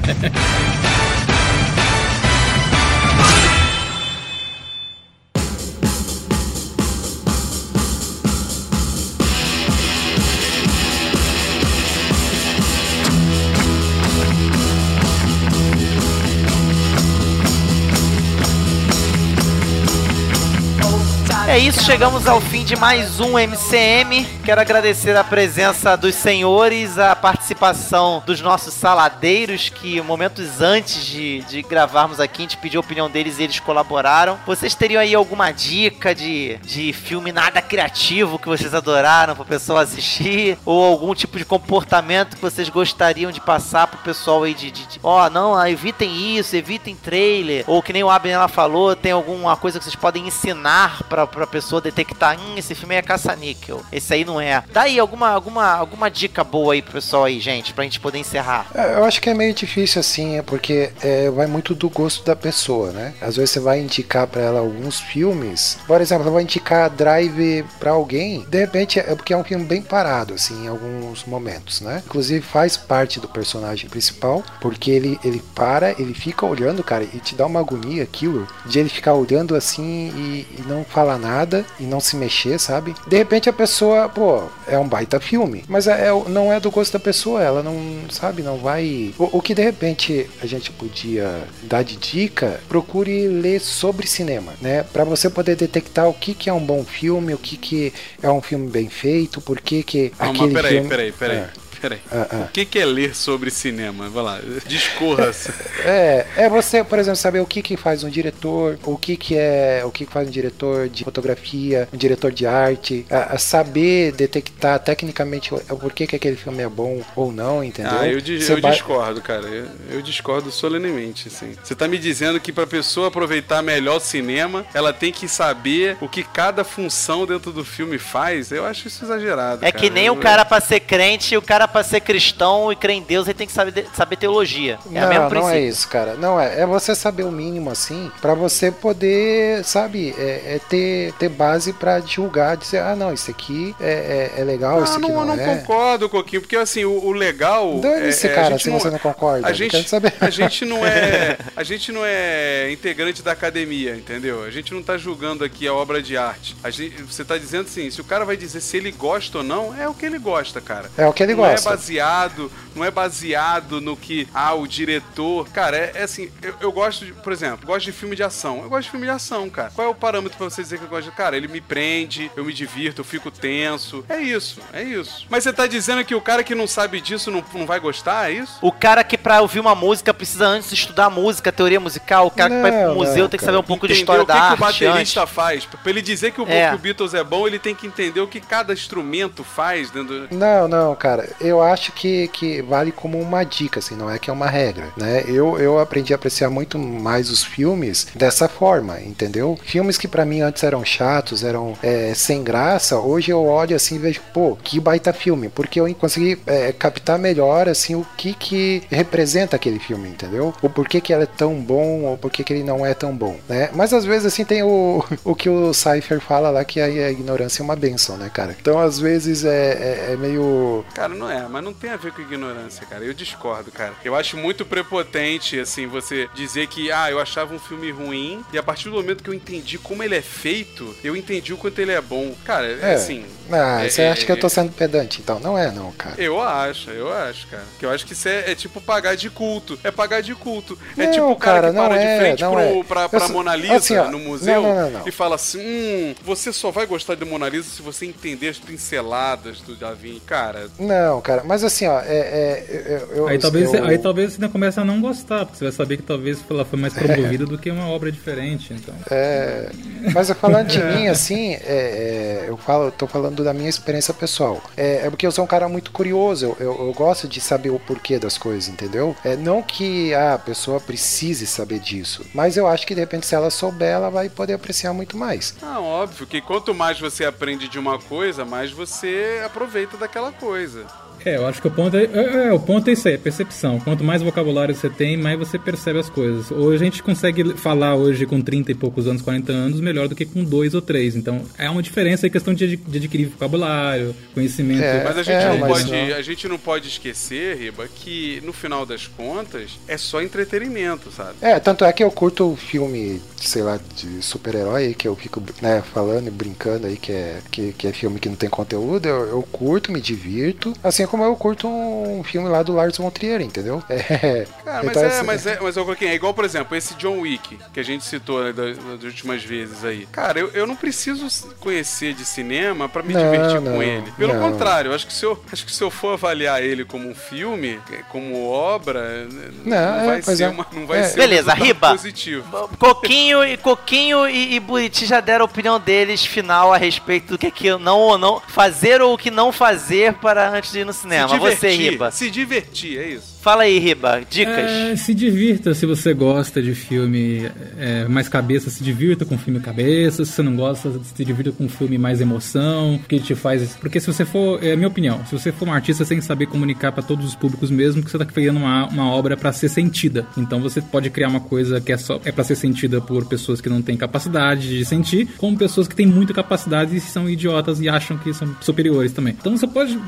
Isso, chegamos ao fim de mais um MCM. Quero agradecer a presença dos senhores, a participação dos nossos saladeiros, que momentos antes de, de gravarmos aqui, a gente pediu a opinião deles e eles colaboraram. Vocês teriam aí alguma dica de, de filme nada criativo que vocês adoraram pro pessoal assistir? Ou algum tipo de comportamento que vocês gostariam de passar pro pessoal aí de, de, de ó, não, ah, evitem isso, evitem trailer. Ou que nem o Abner falou, tem alguma coisa que vocês podem ensinar pra, pra pessoa detectar, hum, esse filme é caça-níquel, esse aí não é. Dá aí alguma, alguma, alguma dica boa aí pro pessoal aí, gente, pra gente poder encerrar. É, Eu acho que é meio difícil assim, é porque é, vai muito do gosto da pessoa, né? Às vezes você vai indicar pra ela alguns filmes, por exemplo, vai indicar Drive pra alguém, de repente é porque é um filme bem parado, assim, em alguns momentos, né? Inclusive faz parte do personagem principal, porque ele, ele para, ele fica olhando, cara, e te dá uma agonia aquilo, de ele ficar olhando assim e, e não falar nada, e não se mexer, sabe? De repente a pessoa, pô, é um baita filme, mas é, é- não é do gosto da pessoa, ela não, sabe, não vai. O, o que de repente a gente podia dar de dica, procure ler sobre cinema, né? Pra você poder detectar o que, que é um bom filme, o que, que é um filme bem feito, por que, que Não, aquele mas peraí, filme. peraí, peraí. É. Peraí. Ah, ah. O que, que é ler sobre cinema? Vai lá, discorra. É, é você, por exemplo, saber o que que faz um diretor, o que que é, o que que faz um diretor de fotografia, um diretor de arte, a, a saber detectar tecnicamente o, o porquê que aquele filme é bom ou não, entendeu? Ah, eu, di- Você eu vai- discordo, cara. Eu, eu discordo solenemente, assim. Você tá me dizendo que pra pessoa aproveitar melhor o cinema, ela tem que saber o que cada função dentro do filme faz? Eu acho isso exagerado. É que nem o Eu- cara pra ser crente e o cara pra ser cristão e crer em Deus, ele tem que saber, saber teologia. É o mesmo não, não princípio. é isso, cara. Não é. É você saber o mínimo assim, pra você poder, sabe, é, é ter, ter base pra julgar, dizer, ah, não, isso aqui é, é, é legal, isso Ah, aqui não, não, eu não é. concordo, Coquinho, porque assim, o, o legal. Dane-se, é- é, cara, se você não concorda. A Eu gente, saber. a gente não é. A gente não é integrante da academia, entendeu? A gente não tá julgando aqui a obra de arte. A gente, você tá dizendo assim, se o cara vai dizer se ele gosta ou não, é o que ele gosta, cara. É o que ele não gosta. É baseado, não é baseado no que, ah, o diretor. Cara, é, é assim, eu, eu gosto de, por exemplo, gosto de filme de ação. Eu gosto de filme de ação, cara. Qual é o parâmetro pra você dizer que eu gosto de. Cara, ele me prende, eu me divirto, eu fico tenso. É isso, é isso. Mas você tá dizendo que o cara que não sabe disso não, não vai gostar, é isso? O cara que pra ouvir uma música precisa antes estudar música, teoria musical. O cara que vai pro Não, museu não, tem que saber um pouco de história o que, da que o arte baterista antes. faz. Pra ele dizer que o, É. que o Beatles é bom, ele tem que entender o que cada instrumento faz dentro do... Não, não, cara. Eu acho que, que vale como uma dica, assim, não é que é uma regra, né? Eu, eu aprendi a apreciar muito mais os filmes dessa forma, entendeu? Filmes que pra mim antes eram chatos, eram é, sem graça, hoje eu olho assim e vejo, pô, que baita filme, porque eu consegui é, captar melhor, assim, o que que representa aquele filme, entendeu? O porquê que ele é tão bom ou porquê que ele não é tão bom, né? Mas às vezes, assim, tem o, o que o Cypher fala lá, que a, a ignorância é uma benção, né, cara? Então, às vezes, é, é, é meio... Cara, não é, mas não tem a ver com ignorância, cara. Eu discordo, cara. Eu acho muito prepotente, assim, você dizer que, ah, eu achava um filme ruim e a partir do momento que eu entendi como ele é feito, eu entendi o quanto ele é bom. Cara, é, É. assim. Ah, é- você é- acha que eu tô é- sendo pedante, então? Não é, não, cara. Eu acho, eu acho, cara. Que eu acho que isso é, é tipo pagar de culto. É pagar de culto. é Não, tipo o cara, cara, que para de é, frente pro, é. pra, pra Mona Lisa assim, ó, no museu não, não, e fala assim: hum, você só vai gostar de Mona Lisa se você entender as pinceladas do Da Vinci. Cara, Não, cara, mas assim, ó, é. é eu, eu- Aí talvez, eu- aí talvez você ainda comece a não gostar, porque você vai saber que talvez ela foi mais promovida do que uma obra diferente. Então. É, mas eu falando de mim, assim, é, é, eu falo, eu tô falando da minha experiência pessoal. É, é porque eu sou um cara muito curioso, eu, eu, eu gosto de saber o porquê das coisas, entendeu? É, não que ah, a pessoa precise saber disso, mas eu acho que de repente se ela souber, ela vai poder apreciar muito mais. ah, óbvio que quanto mais você aprende de uma coisa, mais você aproveita daquela coisa. É, eu acho que o ponto é, é, é, o ponto é isso aí, é percepção. Quanto mais vocabulário você tem, mais você percebe as coisas. Hoje a gente consegue falar hoje com 30 e poucos anos, 40 anos, melhor do que com dois ou três. Então é uma diferença em questão de, de adquirir vocabulário, conhecimento. É, Mas a gente, é, não mas pode, não. a gente não pode esquecer, Riba, que no final das contas é só entretenimento, sabe? É, tanto é que eu curto o filme, sei lá, de super-herói que eu fico né, falando e brincando aí, que é, que, que é filme que não tem conteúdo, eu, eu curto, me divirto. Assim como eu curto um filme lá do Lars von Trier, entendeu? É, Cara, mas então, é, assim, mas é, mas eu coloquei, é igual, por exemplo, esse John Wick, que a gente citou né, das, das últimas vezes aí. Cara, eu, eu não preciso conhecer de cinema pra me Não, divertir não, com ele. Pelo não. contrário, acho que se eu, acho que se eu for avaliar ele como um filme, como obra, Não, é, vai ser é. uma, não vai É. ser Beleza, um Riba. positivo. Coquinho e Coquinho e, e Buriti já deram a opinião deles final a respeito do que é que não ou não fazer ou o que não fazer para antes de ir no cinema. Você, Riba. Se divertir, é isso. Fala aí, Riba. Dicas. É, se divirta se você gosta de filme é, mais cabeça, se divirta com filme cabeça. Se você não gosta, se divirta com filme mais emoção, que te faz. Porque se você for, é a minha opinião, se você for um artista, que saber comunicar para todos os públicos mesmo que você tá criando uma, uma obra para ser sentida. Então você pode criar uma coisa que é só é para ser sentida por pessoas que não têm capacidade de sentir, como pessoas que têm muita capacidade e são idiotas e acham que são superiores também. Então você pode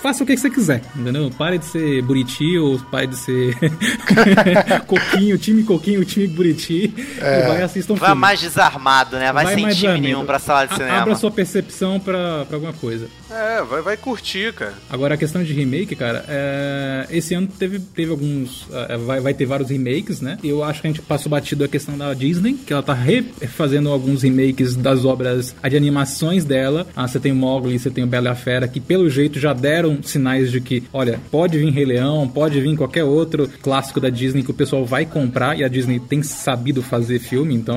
faça o que você quiser, entendeu? Pare de ser buriti pare de ser coquinho, time coquinho, time buriti É. e vai assistir um Vai filme. mais desarmado, né? Vai, sem mais time nenhum pra sala de A- cinema. Abra sua percepção pra, pra alguma coisa. É, vai, vai curtir, cara. Agora, a questão de remake, cara, é, esse ano teve, teve alguns. é, vai, vai ter vários remakes, né? Eu acho que a gente passou batido a questão da Disney, que ela tá refazendo alguns remakes das obras de animações dela. Ah, você tem o Mowgli, você tem o Bela e a Fera, que pelo jeito já deram sinais de que, olha, pode vir Rei Leão, pode vir qualquer outro clássico da Disney que o pessoal vai comprar, e a Disney tem sabido fazer filme, então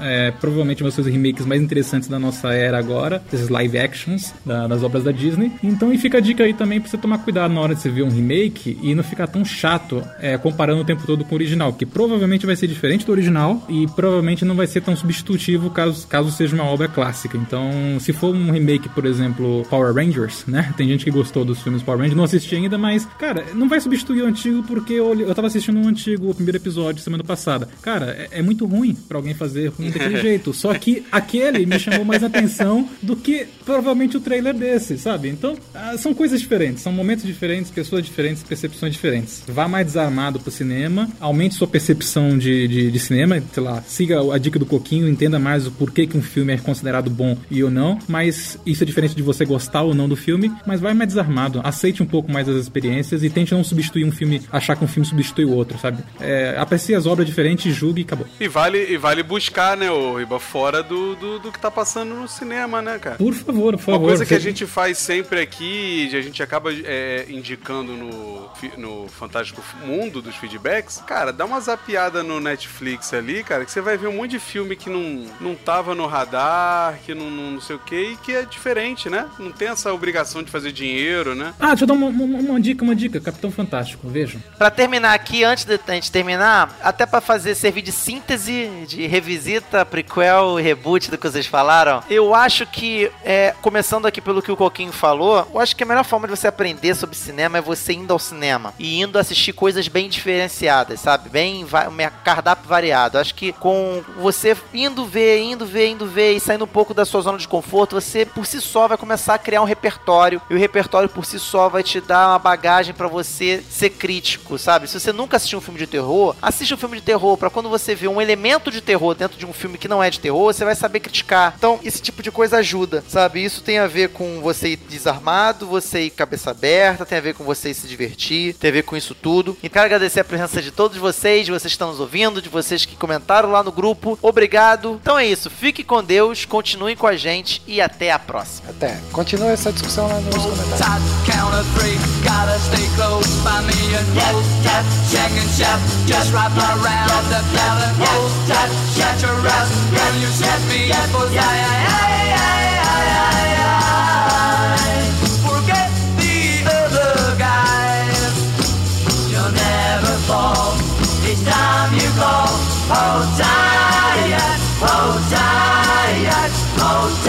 é, provavelmente ser os remakes mais interessantes da nossa era agora, esses live actions da- das obras da Disney. Então, e fica a dica aí também pra você tomar cuidado na hora de você ver um remake e não ficar tão chato é, comparando o tempo todo com o original, que provavelmente vai ser diferente do original e provavelmente não vai ser tão substitutivo caso, caso seja uma obra clássica. Então, se for um remake, por exemplo, Power Rangers, né? Tem gente que gostou dos filmes Power Rangers, não assisti ainda, mas, cara, não vai substituir antigo porque eu, eu tava assistindo um antigo, o primeiro episódio, semana passada. Cara, é, é muito ruim pra alguém fazer ruim daquele jeito. Só que aquele me chamou mais atenção do que provavelmente o trailer desse, sabe? Então, ah, são coisas diferentes, são momentos diferentes, pessoas diferentes, percepções diferentes. Vá mais desarmado pro cinema, aumente sua percepção de, de, de cinema, sei lá, siga a dica do Coquinho, entenda mais o porquê que um filme é considerado bom e ou não, mas isso é diferente de você gostar ou não do filme, mas vai mais desarmado, aceite um pouco mais as experiências e tente não substituir um filme, achar que um filme substitui o outro, sabe? É, aprecie as obras diferentes, julgue e acabou. E vale, e vale buscar, né, ô Riba, fora do, do, do que tá passando no cinema, né, cara? Por favor, por favor. Uma coisa que a gente faz sempre aqui, a gente acaba é, indicando no, no Fantástico Mundo dos feedbacks, cara, dá uma zapiada no Netflix ali, cara, que você vai ver um monte de filme que não, não tava no radar, que não, não, não sei o que, e que é diferente, né? Não tem essa obrigação de fazer dinheiro, né? Ah, deixa eu dar uma, uma- uma dica, uma dica. Capitão Fantástico, vejam. Pra terminar aqui, antes de a gente terminar, até pra fazer servir de síntese, de revisita, prequel reboot do que vocês falaram, eu acho que, é, começando aqui pelo que o Coquinho falou, eu acho que a melhor forma de você aprender sobre cinema é você indo ao cinema e indo assistir coisas bem diferenciadas, sabe? Bem, um cardápio variado. Acho que com você indo ver, indo ver, indo ver e saindo um pouco da sua zona de conforto, você por si só vai começar a criar um repertório e o repertório por si só vai te dar uma bagagem pra você ser crítico, sabe? Se você nunca assistiu um filme de terror, assiste um filme de terror pra quando você vê um elemento de terror dentro de um filme que não é de terror, você vai saber criticar. Então, esse tipo de coisa ajuda, sabe? Isso tem a ver com você ir desarmado, você ir cabeça aberta, tem a ver com você ir se divertir, tem a ver com isso tudo. E quero agradecer a presença de todos vocês, de vocês que estão nos ouvindo, de vocês que comentaram lá no grupo. Obrigado. Então é isso. Fique com Deus, continuem com a gente e até a próxima. Até. Continua essa discussão lá nos comentários. Indian road. Shack and shop, just wrap around the pallet roll. Shut your ass, girl, you set me up for Forget the other guys. You'll never fall. Each time you call, hold tight, hold tight, hold.